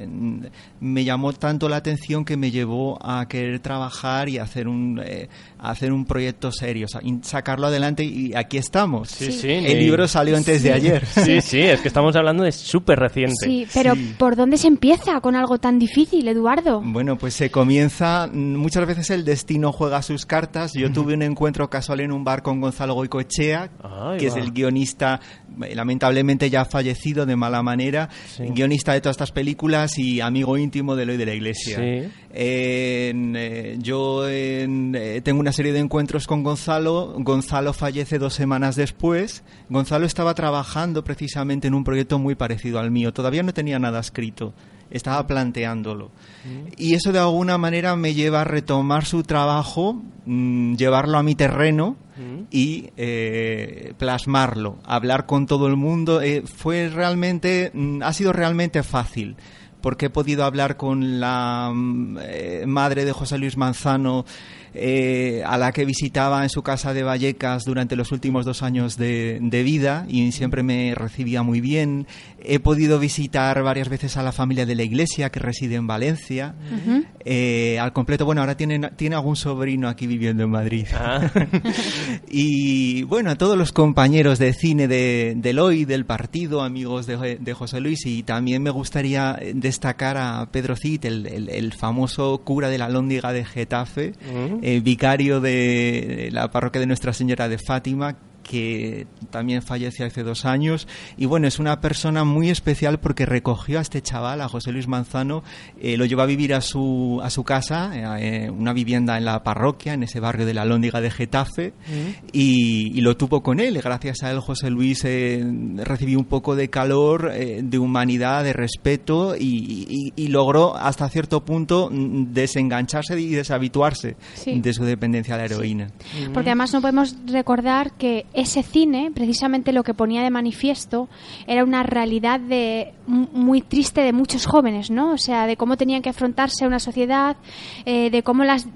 me llamó tanto la atención que me llevó a querer trabajar y hacer un, eh, hacer un proyecto serio, sacarlo adelante y aquí estamos. Sí, sí, el libro salió antes de ayer. [LAUGHS] Sí, sí, es que estamos hablando de súper reciente. Sí, pero ¿por dónde se empieza con algo tan difícil, Eduardo? Bueno, pues se comienza, muchas veces el destino juega sus cartas. Yo tuve un encuentro casual en un bar con Gonzalo Goicoechea, que es el guionista, lamentablemente ya fallecido de mala manera, guionista de todas estas películas y amigo íntimo de Eloy de la Iglesia. Eh, yo eh, tengo una serie de encuentros con Gonzalo. Gonzalo fallece dos semanas después. Gonzalo estaba trabajando precisamente en un proyecto muy parecido al mío. Todavía no tenía nada escrito estaba planteándolo. Mm. Y eso de alguna manera me lleva a retomar su trabajo, mm, llevarlo a mi terreno mm. y eh, plasmarlo, hablar con todo el mundo. fue realmente, ha sido realmente fácil porque he podido hablar con la eh, madre de José Luis Manzano eh, a la que visitaba en su casa de Vallecas durante los últimos dos años de, vida y siempre me recibía muy bien. He podido visitar varias veces a la familia de la iglesia que reside en Valencia. Eh, al completo, bueno, ahora tiene, tiene algún sobrino aquí viviendo en Madrid. Ah. [LAUGHS] y bueno, a todos los compañeros de cine de, del hoy, del partido, amigos de, José Luis, y también me gustaría destacar a Pedro Cid, el, famoso cura de la Lóndiga de Getafe, eh, vicario de la parroquia de Nuestra Señora de Fátima, que también falleció hace dos años. Y bueno, es una persona muy especial porque recogió a este chaval, a José Luis Manzano, eh, lo llevó a vivir a su, a su casa, eh, una vivienda en la parroquia, en ese barrio de la Lóndiga de Getafe, mm. y, lo tuvo con él. Gracias a él, José Luis eh, recibió un poco de calor, de humanidad, de respeto, y, logró hasta cierto punto mm, desengancharse y deshabituarse de su dependencia de la heroína. Porque además no podemos recordar que ese cine, precisamente lo que ponía de manifiesto, era una realidad de, muy triste de muchos jóvenes, ¿no? O sea, de cómo tenían que afrontarse a una sociedad, eh, de cómo las,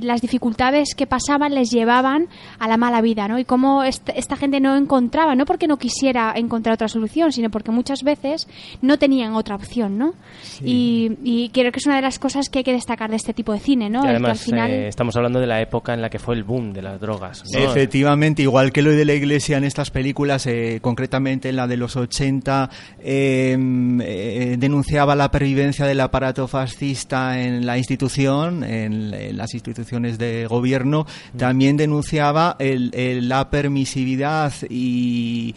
las dificultades que pasaban les llevaban a la mala vida, ¿no? Y cómo esta, gente no encontraba, no porque no quisiera encontrar otra solución, sino porque muchas veces no tenían otra opción, ¿no? Y, creo que es una de las cosas que hay que destacar de este tipo de cine, ¿no? además, al final... Eh, estamos hablando de la época en la que fue el boom de las drogas. Efectivamente, igual que lo de la iglesia en estas películas, eh, concretamente en la de los 80, em, eh, denunciaba la pervivencia del aparato fascista en la institución, en, las instituciones de gobierno, mm. también denunciaba la permisividad y,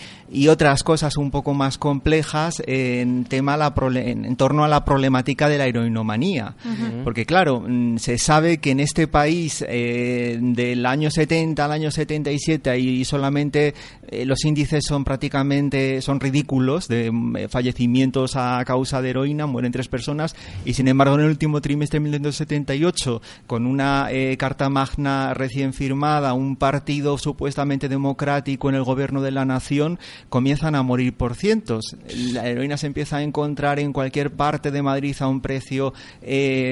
otras cosas un poco más complejas en, tema la en, torno a la problemática de la heroinomanía. Porque claro, mm, se sabe que en este país eh, del año 70 al año 77 y solamente eh, los índices son prácticamente son ridículos de mm, eh, fallecimientos a causa de heroína, mueren tres personas y sin embargo en el último trimestre de 1978 con una eh, carta magna recién firmada, un partido supuestamente democrático en el gobierno de la nación comienzan a morir por cientos. La heroína se empieza a encontrar en cualquier parte de Madrid a un precio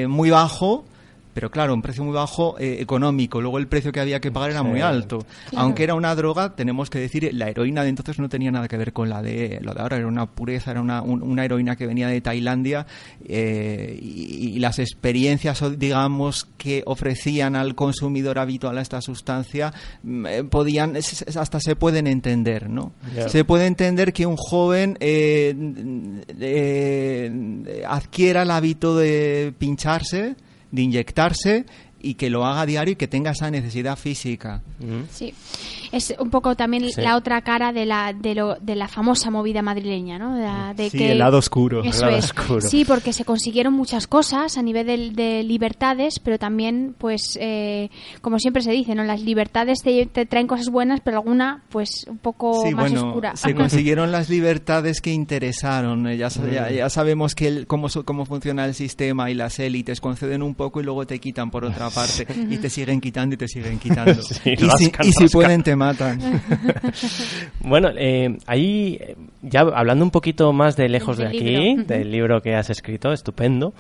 muy bajo pero claro, un precio muy bajo eh, económico. Luego el precio que había que pagar era muy alto. Aunque era una droga, tenemos que decir, la heroína de entonces no tenía nada que ver con la de, lo de ahora, era una pureza, era una, una heroína que venía de Tailandia eh, y, las experiencias, digamos, que ofrecían al consumidor habitual a esta sustancia, mm, eh, podían, hasta se pueden entender, ¿no? Se puede entender que un joven adquiera el hábito de pincharse, de inyectarse y que lo haga diario y que tenga esa necesidad física. Sí. Es un poco también Sí. la otra cara de la, de, lo, de la famosa movida madrileña, ¿no? De, la- de Sí, que, el lado oscuro. Eso El lado es. oscuro. Sí, porque se consiguieron muchas cosas a nivel de, de libertades, pero también, pues, eh, como siempre se dice, ¿no? Las libertades te, te traen cosas buenas, pero alguna, pues, un poco Sí, más bueno, oscura. se [LAUGHS] consiguieron las libertades que interesaron. Eh, Ya, ya, ya sabemos que el- cómo, cómo funciona el sistema y las élites conceden un poco y luego te quitan por otra [LAUGHS] parte y te siguen quitando y te siguen quitando. [LAUGHS] Sí, y, si, rascan, y si pueden te matan. [LAUGHS] Bueno, eh, ahí, ya hablando un poquito más de lejos de aquí, libro. del libro que has escrito, estupendo,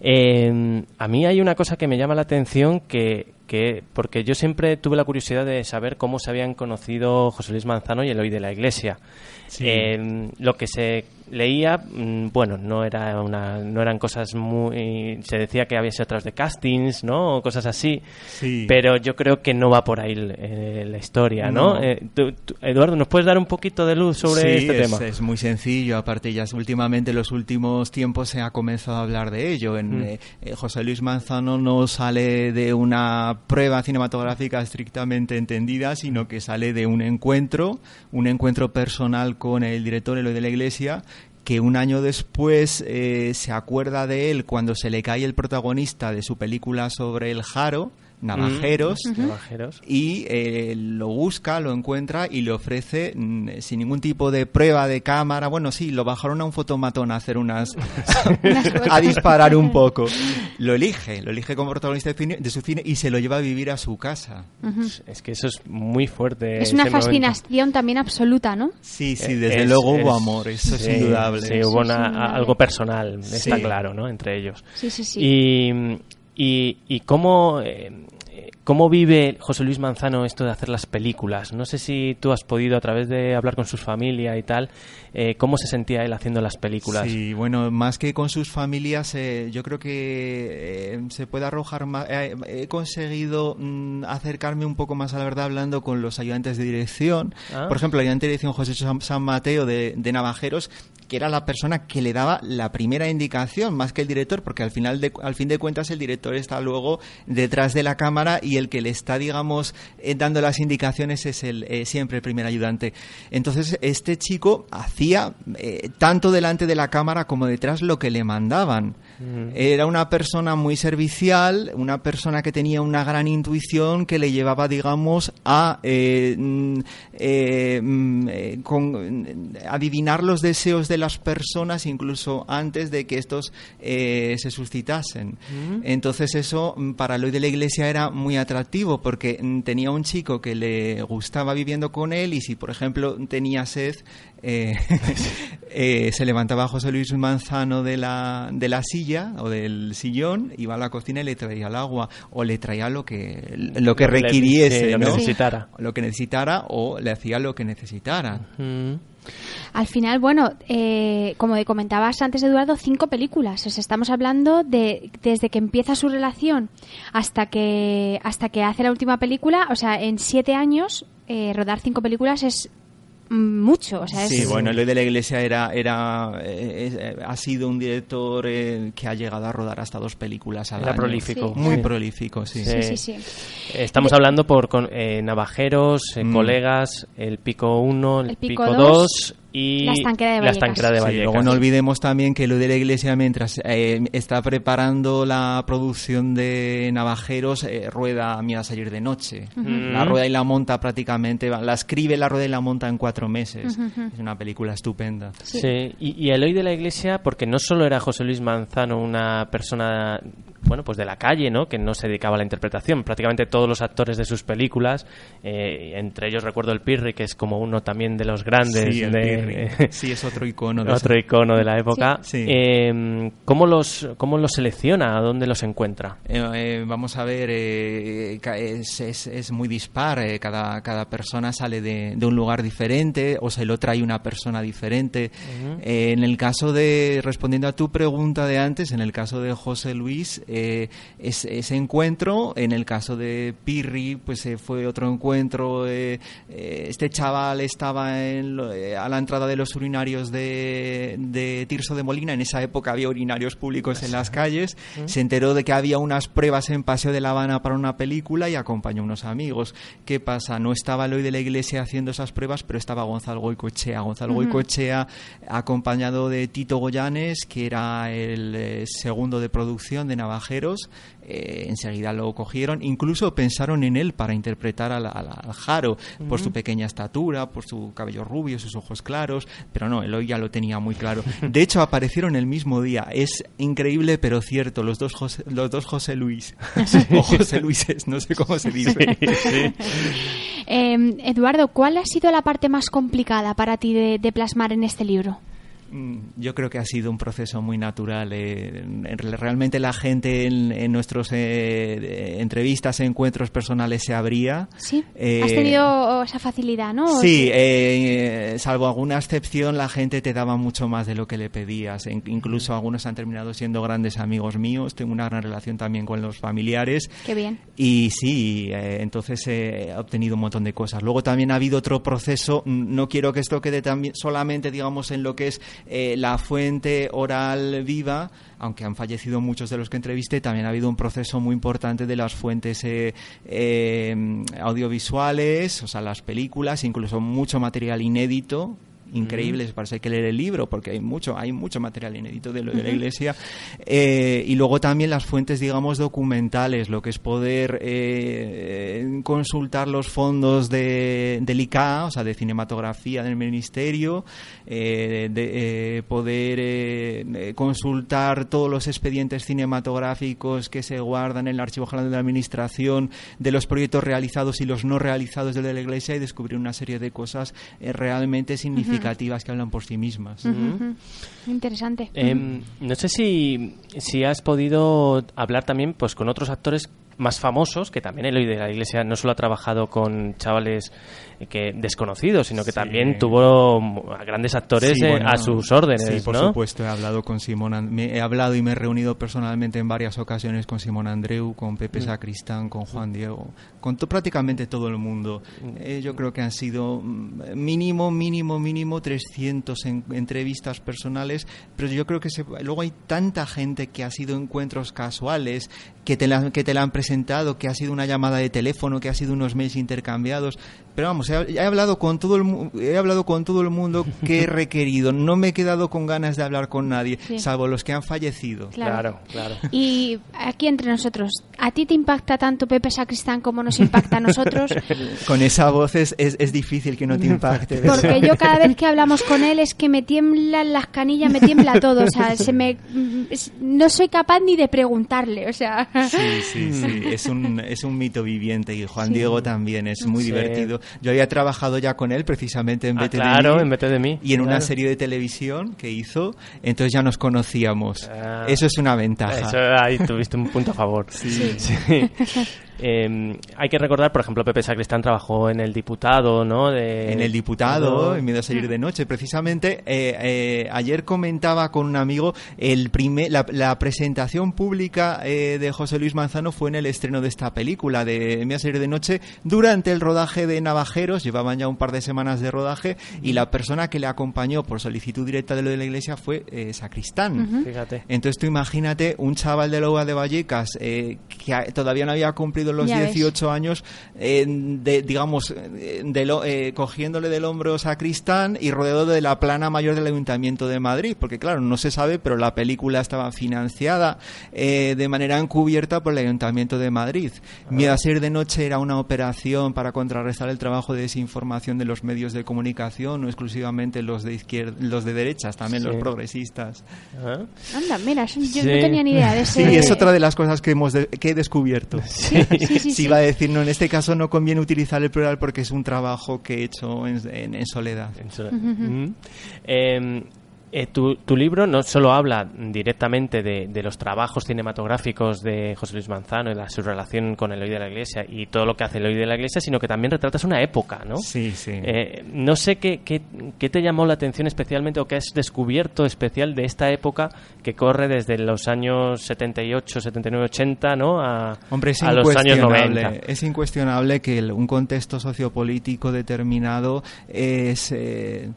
eh, a mí hay una cosa que me llama la atención que, que, porque yo siempre tuve la curiosidad de saber cómo se habían conocido José Luis Manzano y Eloy de la Iglesia. Sí. Eh, lo que se leía, mm, bueno, no era una, no eran cosas muy, se decía que había sido a través de castings, ¿no? O cosas así. Sí. Pero yo creo que no va por ahí eh, la historia, ¿no? No. Eh, tú- tú- Eduardo, ¿nos puedes dar un poquito de luz sobre Sí, este es, tema? es muy sencillo. Aparte, ya últimamente, en los últimos tiempos, se ha comenzado a hablar de ello. En, Mm. eh, José Luis Manzano no sale de una prueba cinematográfica estrictamente entendida, sino que sale de un encuentro, un encuentro personal con el director Eloy de la Iglesia que un año después eh, se acuerda de él cuando se le cae el protagonista de su película sobre el Jaro, Navajeros, Mm. Navajeros. y eh, lo busca, lo encuentra y le ofrece mm, sin ningún tipo de prueba de cámara. Bueno, sí, lo bajaron a un fotomatón a hacer unas. [LAUGHS] [LAUGHS] a disparar un poco. Lo elige, lo elige como protagonista de, cine- de su cine y se lo lleva a vivir a su casa. Es que eso es muy fuerte. Es una momento. fascinación también absoluta, ¿no? Sí, sí, Eh, desde es- luego hubo amor, eso sí, es indudable. Sí, hubo una- algo personal, está claro, ¿no? Entre ellos. Sí, sí, sí. Y, y, y cómo, eh, cómo vive José Luis Manzano esto de hacer las películas. No sé si tú has podido, a través de hablar con su familia y tal, eh, cómo se sentía él haciendo las películas. Sí, bueno, más que con sus familias, eh, yo creo que eh, se puede arrojar más. eh, he conseguido mm, acercarme un poco más a la verdad hablando con los ayudantes de dirección. Ah. Por ejemplo, el ayudante de dirección José San, San Mateo de, de Navajeros, que era la persona que le daba la primera indicación, más que el director, porque al final, de, al fin de cuentas, el director está luego detrás de la cámara y el que le está, digamos, eh, dando las indicaciones es el eh, siempre el primer ayudante. Entonces, este chico hacía eh, tanto delante de la cámara como detrás lo que le mandaban. Era una persona muy servicial, una persona que tenía una gran intuición que le llevaba, digamos, a eh, mm, eh, mm, eh, con- adivinar los deseos de las personas incluso antes de que estos eh, se suscitasen. Entonces eso mm, para Eloy de la Iglesia era muy atractivo porque mm, tenía un chico que le gustaba viviendo con él y si por ejemplo tenía sed [LAUGHS] se levantaba José Luis Manzano de la, de la silla o del sillón, iba a la cocina y le traía el agua o le traía lo que, lo que le- requiriese, sí, lo que necesitara. Lo que necesitara o le hacía lo que necesitara. Al final, bueno, eh, como comentabas antes, Eduardo, cinco películas. O sea, estamos hablando de desde que empieza su relación hasta que hasta que hace la última película. O sea, en siete años eh, rodar cinco películas es mucho. O sea, es, Sí, bueno, Eloy de la Iglesia era, era, eh, eh, ha sido un director eh, que ha llegado a rodar hasta dos películas al Era año. prolífico. Sí. Muy Sí. prolífico, sí. sí, sí, sí. Estamos hablando por con, eh, Navajeros, eh, Mm. colegas, el Pico 1, el, El Pico Pico 2 dos, y La Estanquera de Vallecas. Estanquera de Sí, Vallecas. luego no olvidemos también que lo de la iglesia, mientras eh, está preparando la producción de Navajeros, eh, rueda Mira a salir de noche. La rueda y la monta prácticamente, la escribe, la rueda y la monta en cuatro meses. Es una película estupenda. Sí. Sí, y, y Eloy de la Iglesia, porque no solo era José Luis Manzano una persona, bueno, pues de la calle, ¿no? Que no se dedicaba a la interpretación. Prácticamente todos los actores de sus películas, eh, entre ellos recuerdo el Pirri, que es como uno también de los grandes. Sí, el de- Pirri. [LAUGHS] Sí, es otro icono. De otro icono de la época. Sí. Eh, ¿cómo, los, ¿Cómo los selecciona? ¿A dónde los encuentra? Eh, eh, vamos a ver, es, es- es muy dispar, cada, cada persona sale de, de un lugar diferente o se lo trae una persona diferente. En el caso de, respondiendo a tu pregunta de antes, en el caso de José Luis, eh, ese encuentro. En el caso de Pirri, pues eh, fue otro encuentro. Eh, este chaval estaba en, a la entrada de los urinarios de, de, Tirso de Molina. En esa época había urinarios públicos en las calles. Se enteró de que había unas pruebas en Paseo de La Habana para una película y acompañó a unos amigos. ¿Qué pasa? No estaba hoy de la Iglesia haciendo esas pruebas, pero estaba Gonzalo Goicoechea. Gonzalo Goicoechea acompañado de Tito Goyanes, que era el segundo de producción de Navajeros, eh, enseguida lo cogieron, incluso pensaron en él para interpretar al, Jaro, por su pequeña estatura, por su cabello rubio, sus ojos claros, pero no, él ya lo tenía muy claro. De hecho, aparecieron el mismo día. Es increíble, pero cierto, los dos José, los dos José Luis, [LAUGHS] o José Luises, no sé cómo se dice. [LAUGHS] Em, Eduardo, ¿cuál ha sido la parte más complicada para ti de plasmar en este libro? Mm, yo creo que ha sido un proceso muy natural. Eh, realmente la gente en, nuestras eh, entrevistas, encuentros personales se abría. Sí. Eh, Has tenido esa facilidad, ¿no? Sí, salvo alguna excepción, la gente te daba mucho más de lo que le pedías. incluso algunos han terminado siendo grandes amigos míos. Tengo una gran relación también con los familiares. Qué bien. Y sí, entonces he obtenido un montón de cosas. Luego también ha habido otro proceso. No quiero que esto quede también solamente, digamos, en lo que es eh, la fuente oral viva, aunque han fallecido muchos de los que entrevisté, también ha habido un proceso muy importante de las fuentes eh, eh, audiovisuales, o sea, las películas, incluso mucho material inédito increíbles, que hay que leer el libro porque hay mucho, hay mucho material inédito de lo de la Iglesia. Eh, y luego también las fuentes, digamos, documentales, lo que es poder eh, consultar los fondos de, del ICA, o sea, de cinematografía del Ministerio, eh, de, poder consultar todos los expedientes cinematográficos que se guardan en el Archivo General de la Administración de los proyectos realizados y los no realizados de la Iglesia y descubrir una serie de cosas realmente significativas que hablan por sí mismas. Interesante. Em, no sé si, si has podido hablar también pues con otros actores más famosos, que también el hoy de la Iglesia no solo ha trabajado con chavales que desconocidos, sino que también tuvo grandes actores a sus órdenes. Sí, por supuesto, he hablado con Simón, me, he hablado y me he reunido personalmente en varias ocasiones con Simón Andreu, con Pepe mm. Sacristán, con Juan Diego, con prácticamente todo el mundo. Eh, yo creo que han sido mm, mínimo, mínimo, mínimo 300 entrevistas personales, pero yo creo que luego hay tanta gente que ha sido encuentros casuales, que te, la, que te la han presentado, que ha sido una llamada de teléfono, que ha sido unos mails intercambiados, pero vamos, he, hablado con todo el he hablado con todo el mundo [LAUGHS] que he requerido. No me he quedado con ganas de hablar con nadie, salvo los que han fallecido. Claro. claro, Y aquí entre nosotros, ¿a ti te impacta tanto Pepe Sacristán como nos impacta a nosotros? [LAUGHS] con esa voz es, es, difícil que no te impacte. [LAUGHS] Porque yo cada vez que hablamos con él es que me tiemblan las canillas, me tiembla todo, o sea, se me no soy capaz ni de preguntarle, o sea. Sí, sí, sí, es un es un mito viviente y Juan Diego también es muy divertido. Yo había trabajado ya con él precisamente en ah, BT claro, en de mí. Y en una serie de televisión que hizo, entonces ya nos conocíamos. Ah. eso es una ventaja. Eso ahí tuviste un punto a favor. sí. sí. [LAUGHS] Eh, hay que recordar, por ejemplo, Pepe Sacristán trabajó en El Diputado, ¿no? En El Diputado, en Miedo a salir de noche. Precisamente, eh, eh, ayer comentaba con un amigo, el primer, la, presentación pública eh, de José Luis Manzano fue en el estreno de esta película, de Miedo a salir de noche, durante el rodaje de Navajeros, llevaban ya un par de semanas de rodaje, y la persona que le acompañó por solicitud directa de lo de la iglesia fue Sacristán. Fíjate. Entonces tú imagínate un chaval de Loa de Vallecas que todavía no había cumplido los 18 años, de, digamos, de eh, cogiéndole del hombro a Cristán y rodeado de la plana mayor del Ayuntamiento de Madrid, porque claro, no se sabe, pero la película estaba financiada eh, de manera encubierta por el Ayuntamiento de Madrid. Miedo a ser de noche era una operación para contrarrestar el trabajo de desinformación de los medios de comunicación, no exclusivamente los de izquierda, los de derechas, también los progresistas. Anda, mira, yo no tenía ni idea de eso. [LAUGHS] Sí, es otra de las cosas que hemos que he descubierto. Sí. [LAUGHS] sí, iba a decir, no, en este caso no conviene utilizar el plural porque es un trabajo que he hecho en, soledad. Em, Eh, tu, tu, libro no solo habla directamente de, de, los trabajos cinematográficos de José Luis Manzano y la, su relación con el hoy de la Iglesia y todo lo que hace el hoy de la Iglesia, sino que también retratas una época, ¿no? Sí, sí. Eh, no sé qué, qué, qué, te llamó la atención especialmente o qué has descubierto especial de esta época que corre desde los años 78, 79, 80, ¿no? A, Hombre, es a los años 90. Es incuestionable que el, un contexto sociopolítico determinado es... Eh, es,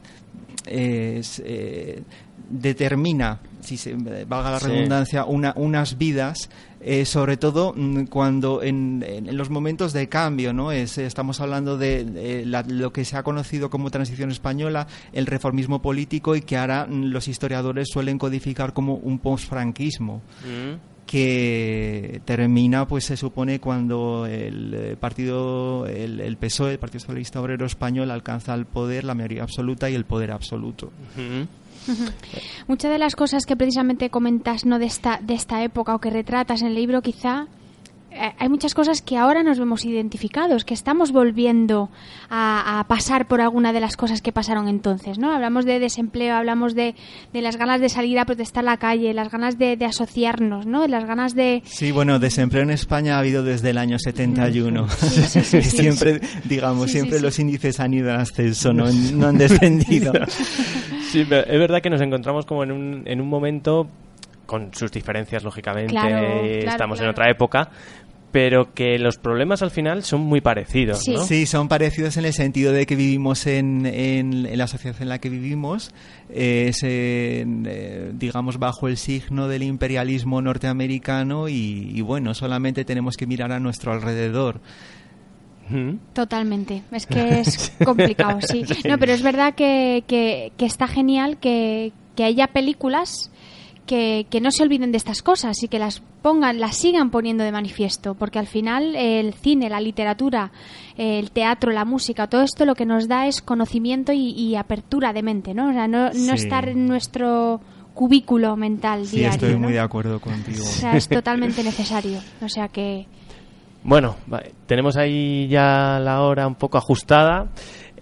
eh, determina, si se valga la redundancia, una, unas vidas, eh, sobre todo cuando en, en, los momentos de cambio, ¿no? Es, estamos hablando de, de la, lo que se ha conocido como transición española, el reformismo político y que ahora los historiadores suelen codificar como un postfranquismo. Mm que termina, pues se supone, cuando el partido, el, PSOE, el Partido Socialista Obrero Español, alcanza el poder, la mayoría absoluta y el poder absoluto. Muchas de las cosas que precisamente comentas no de esta de esta época o que retratas en el libro quizá eh, hay muchas cosas que ahora nos vemos identificados, que estamos volviendo a, a, pasar por alguna de las cosas que pasaron entonces, ¿no? Hablamos de desempleo, hablamos de, de las ganas de salir a protestar a la calle, las ganas de, de, asociarnos, ¿no? Las ganas de... Sí, bueno, desempleo en España ha habido desde el año 71. [LAUGHS] Sí, sí, sí, siempre, digamos, siempre los índices han ido en ascenso, no, [LAUGHS] no han descendido. sí, pero es verdad que nos encontramos como en un, en un momento con sus diferencias, lógicamente, claro, claro, estamos claro. en otra época, pero que los problemas al final son muy parecidos. Sí, ¿no? sí son parecidos en el sentido de que vivimos en, en, en la sociedad en la que vivimos, es, en, eh, digamos, bajo el signo del imperialismo norteamericano y, y, bueno, solamente tenemos que mirar a nuestro alrededor. Totalmente, es que [LAUGHS] es complicado, sí. No, pero es verdad que, que, que está genial que, que haya películas que, que, no se olviden de estas cosas y que las pongan, las sigan poniendo de manifiesto, porque al final el cine, la literatura, el teatro, la música, todo esto lo que nos da es conocimiento y, y apertura de mente, ¿no? O sea, no, sí. no estar en nuestro cubículo mental sí, diario. estoy ¿no? muy de acuerdo contigo. O sea, es [LAUGHS] totalmente necesario. O sea que. Bueno, tenemos ahí ya la hora un poco ajustada.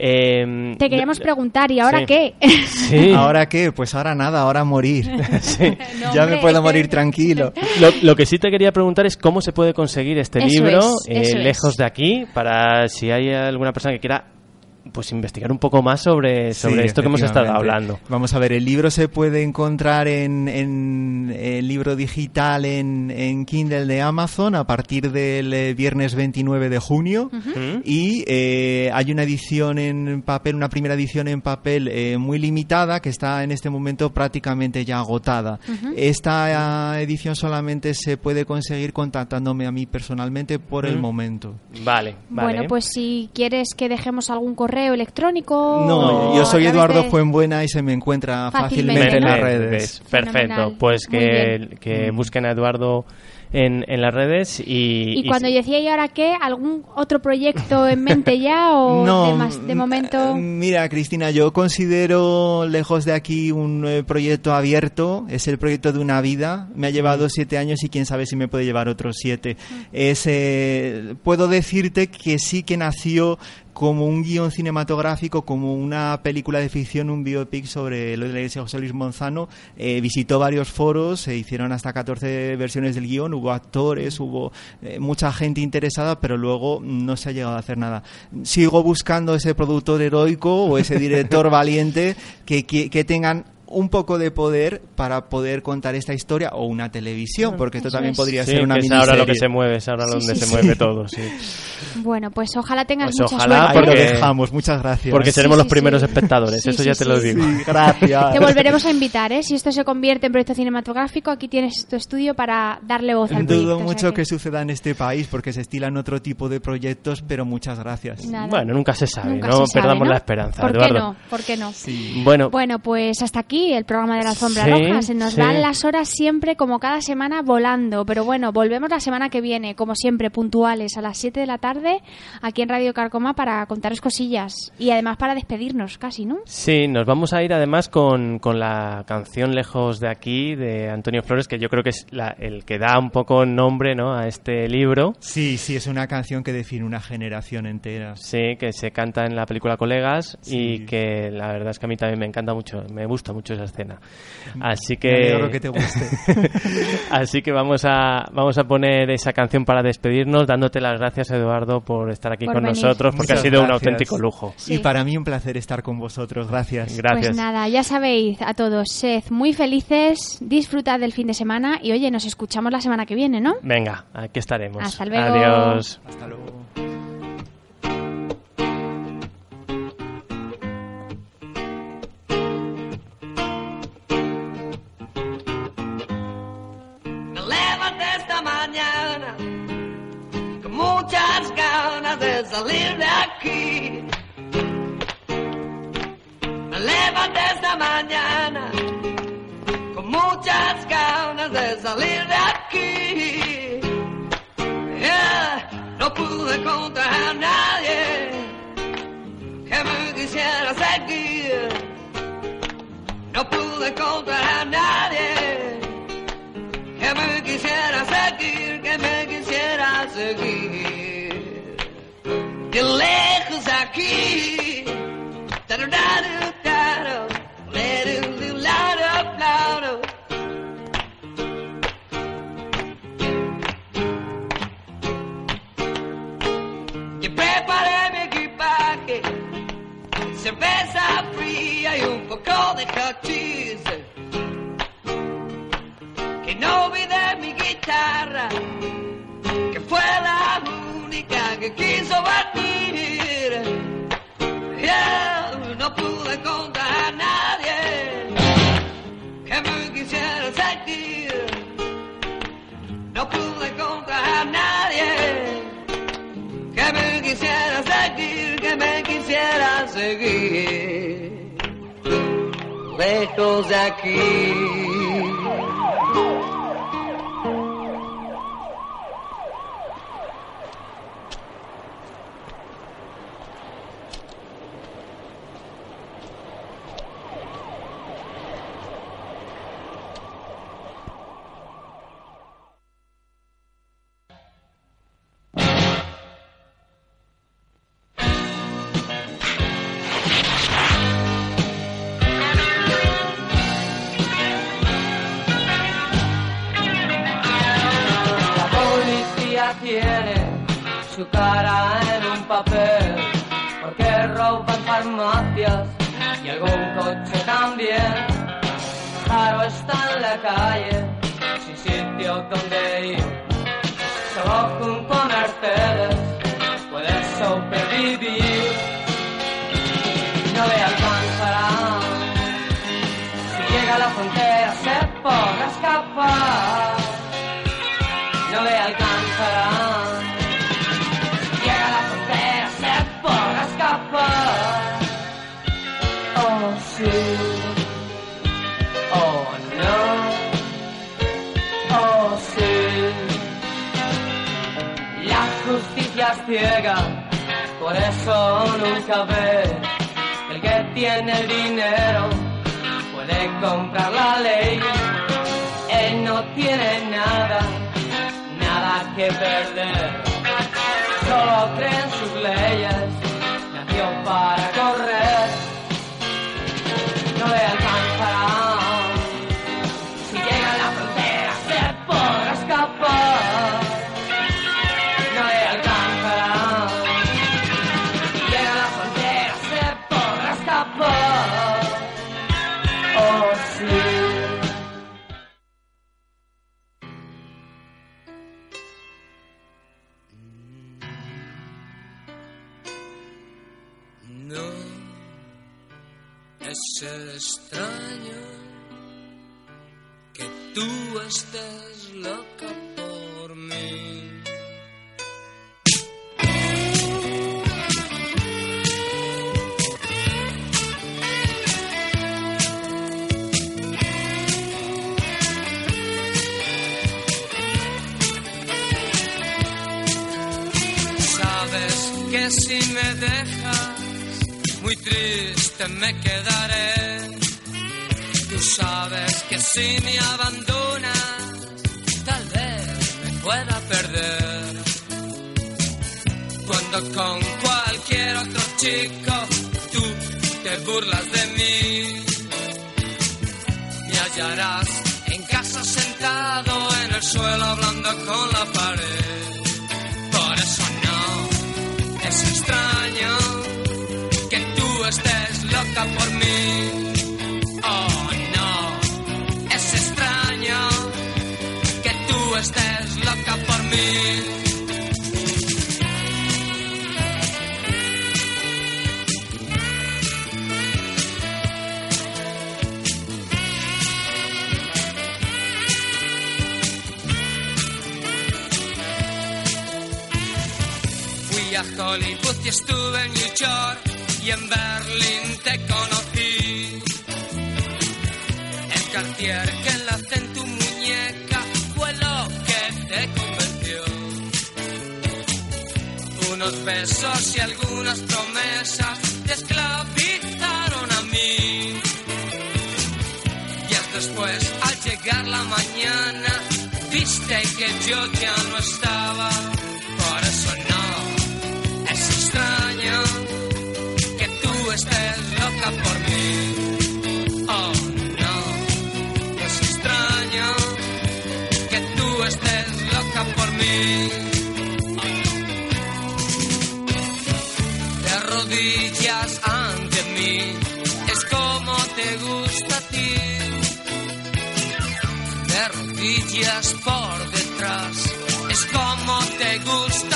Eh, Te queríamos preguntar, ¿y ahora sí. qué? Sí. [LAUGHS] ¿Ahora qué? Pues ahora nada, ahora morir. [LAUGHS] sí. no, ya me puedo morir tranquilo. Lo, lo, que sí te quería preguntar es cómo se puede conseguir este eso libro es, eh, lejos es. de aquí, para si hay alguna persona que quiera pues investigar un poco más sobre, sobre sí, esto que hemos estado hablando. Vamos a ver, el libro se puede encontrar en, en el libro digital en, en, Kindle de Amazon a partir del eh, viernes 29 de junio uh -huh. y eh, hay una edición en papel, una primera edición en papel eh, muy limitada que está en este momento prácticamente ya agotada. Uh -huh. Esta edición solamente se puede conseguir contactándome a mí personalmente por uh -huh. el momento. Vale, vale. Bueno, pues si quieres que dejemos algún correo correo electrónico? No, yo soy Eduardo de... Fuenbuena y se me encuentra fácilmente, fácilmente en las redes. Perfecto, Fenomenal. pues que, que busquen a Eduardo en, en las redes y... Y cuando y... decía, ¿y ahora qué? ¿Algún otro proyecto en mente ya o [LAUGHS] no, de, más, de, momento...? Mira, Cristina, yo considero lejos de aquí un eh, proyecto abierto, es el proyecto de una vida, me ha llevado mm. siete años y quién sabe si me puede llevar otros siete. Mm. Es, eh, puedo decirte que sí que nació como un guion cinematográfico, como una película de ficción, un biopic sobre lo de la iglesia José Luis Monzano. Eh, visitó varios foros, se hicieron hasta 14 versiones del guion, hubo actores, hubo eh, mucha gente interesada, pero luego no se ha llegado a hacer nada. Sigo buscando ese productor heroico o ese director [LAUGHS] valiente que, que, que tengan un poco de poder para poder contar esta historia o una televisión, porque esto también podría sí, ser una que. Es ahora lo que se mueve, es ahora sí, donde sí, se sí. mueve todo, sí. [LAUGHS] Bueno, pues ojalá tengas pues mucha ojalá, suerte. Ahí lo dejamos, muchas gracias. Porque seremos los primeros espectadores, eso ya te lo digo. gracias. Te volveremos a invitar, ¿eh? Si esto se convierte en proyecto cinematográfico, aquí tienes tu estudio para darle voz al proyecto. Dudo mucho o sea que... que... suceda en este país porque se estilan otro tipo de proyectos, pero muchas gracias. Nada. Bueno, nunca se sabe, nunca no se sabe, perdamos ¿no? la esperanza, ¿Por Eduardo. qué no? ¿Por qué no? Sí. Bueno, bueno, pues hasta aquí el programa de la alfombra sí, roja. Se nos sí. van las horas siempre, como cada semana, volando. Pero bueno, volvemos la semana que viene, como siempre, puntuales, a las 7 de la tarde, aquí en Radio Carcoma, para contaros cosillas. Y además para despedirnos, casi, ¿no? Sí, nos vamos a ir además con, con la canción Lejos de aquí, de Antonio Flores, que yo creo que es la, el que da un poco nombre ¿no? a este libro. Sí, sí, es una canción que define una generación entera. Sí, que se canta en la película Colegas Sí. y que la verdad es que a mí también me encanta mucho, me gusta mucho. Mucho esa escena. Así Me que, que te guste. [LAUGHS] así que vamos a vamos a poner esa canción para despedirnos, dándote las gracias Eduardo por estar aquí Por con venir. nosotros, porque Muchas ha sido un auténtico lujo. Sí. Y para mí un placer estar con vosotros. Gracias. Gracias. Pues nada, ya sabéis a todos, sed muy felices, disfrutad del fin de semana y oye, nos escuchamos la semana que viene, ¿no? Venga, aquí estaremos. Hasta luego. Adiós. Hasta luego. De salir de aquí. Me levanté esta mañana con muchas ganas de salir de aquí. Yeah, no pude encontrar a nadie que me quisiera seguir. No pude encontrar a nadie que me quisiera seguir, lejos aquí. Tarararutaro, lerulularo, Y preparé mi equipaje, cerveza fría y un poco de hachís que no olvidé mi guitarra, que fue la única que quiso batir. No pude encontrar a nadie que me quisiera sentir. No pude encontrar a nadie que me quisiera seguir, que me quisiera seguir. Lejos de aquí. Donde justicia es ciega, por eso nunca ve el que tiene el dinero puede comprar la ley. Él no tiene nada nada que perder. Solo cree en sus leyes, nació para correr. No le alcanzará. Es extraño que tú estés loca por mí. Sabes que si me dejas muy triste me quedaré. Tú sabes que si me abandonas, tal vez me pueda perder. Cuando con cualquier otro chico tú te burlas de mí. hallarás en casa sentado en el suelo hablando con la pared. Por eso no es extraño por mí. Oh no, es extraño que tú estés loca por mí. Fui a Hollywood y estuve en New York y en Berlín te conocí. El Cartier que enlace en tu muñeca fue lo que te convenció. Unos besos y algunas promesas te esclavizaron a mí. Días después, al llegar la mañana, viste que yo ya no estaba. Por detrás, es como te gusta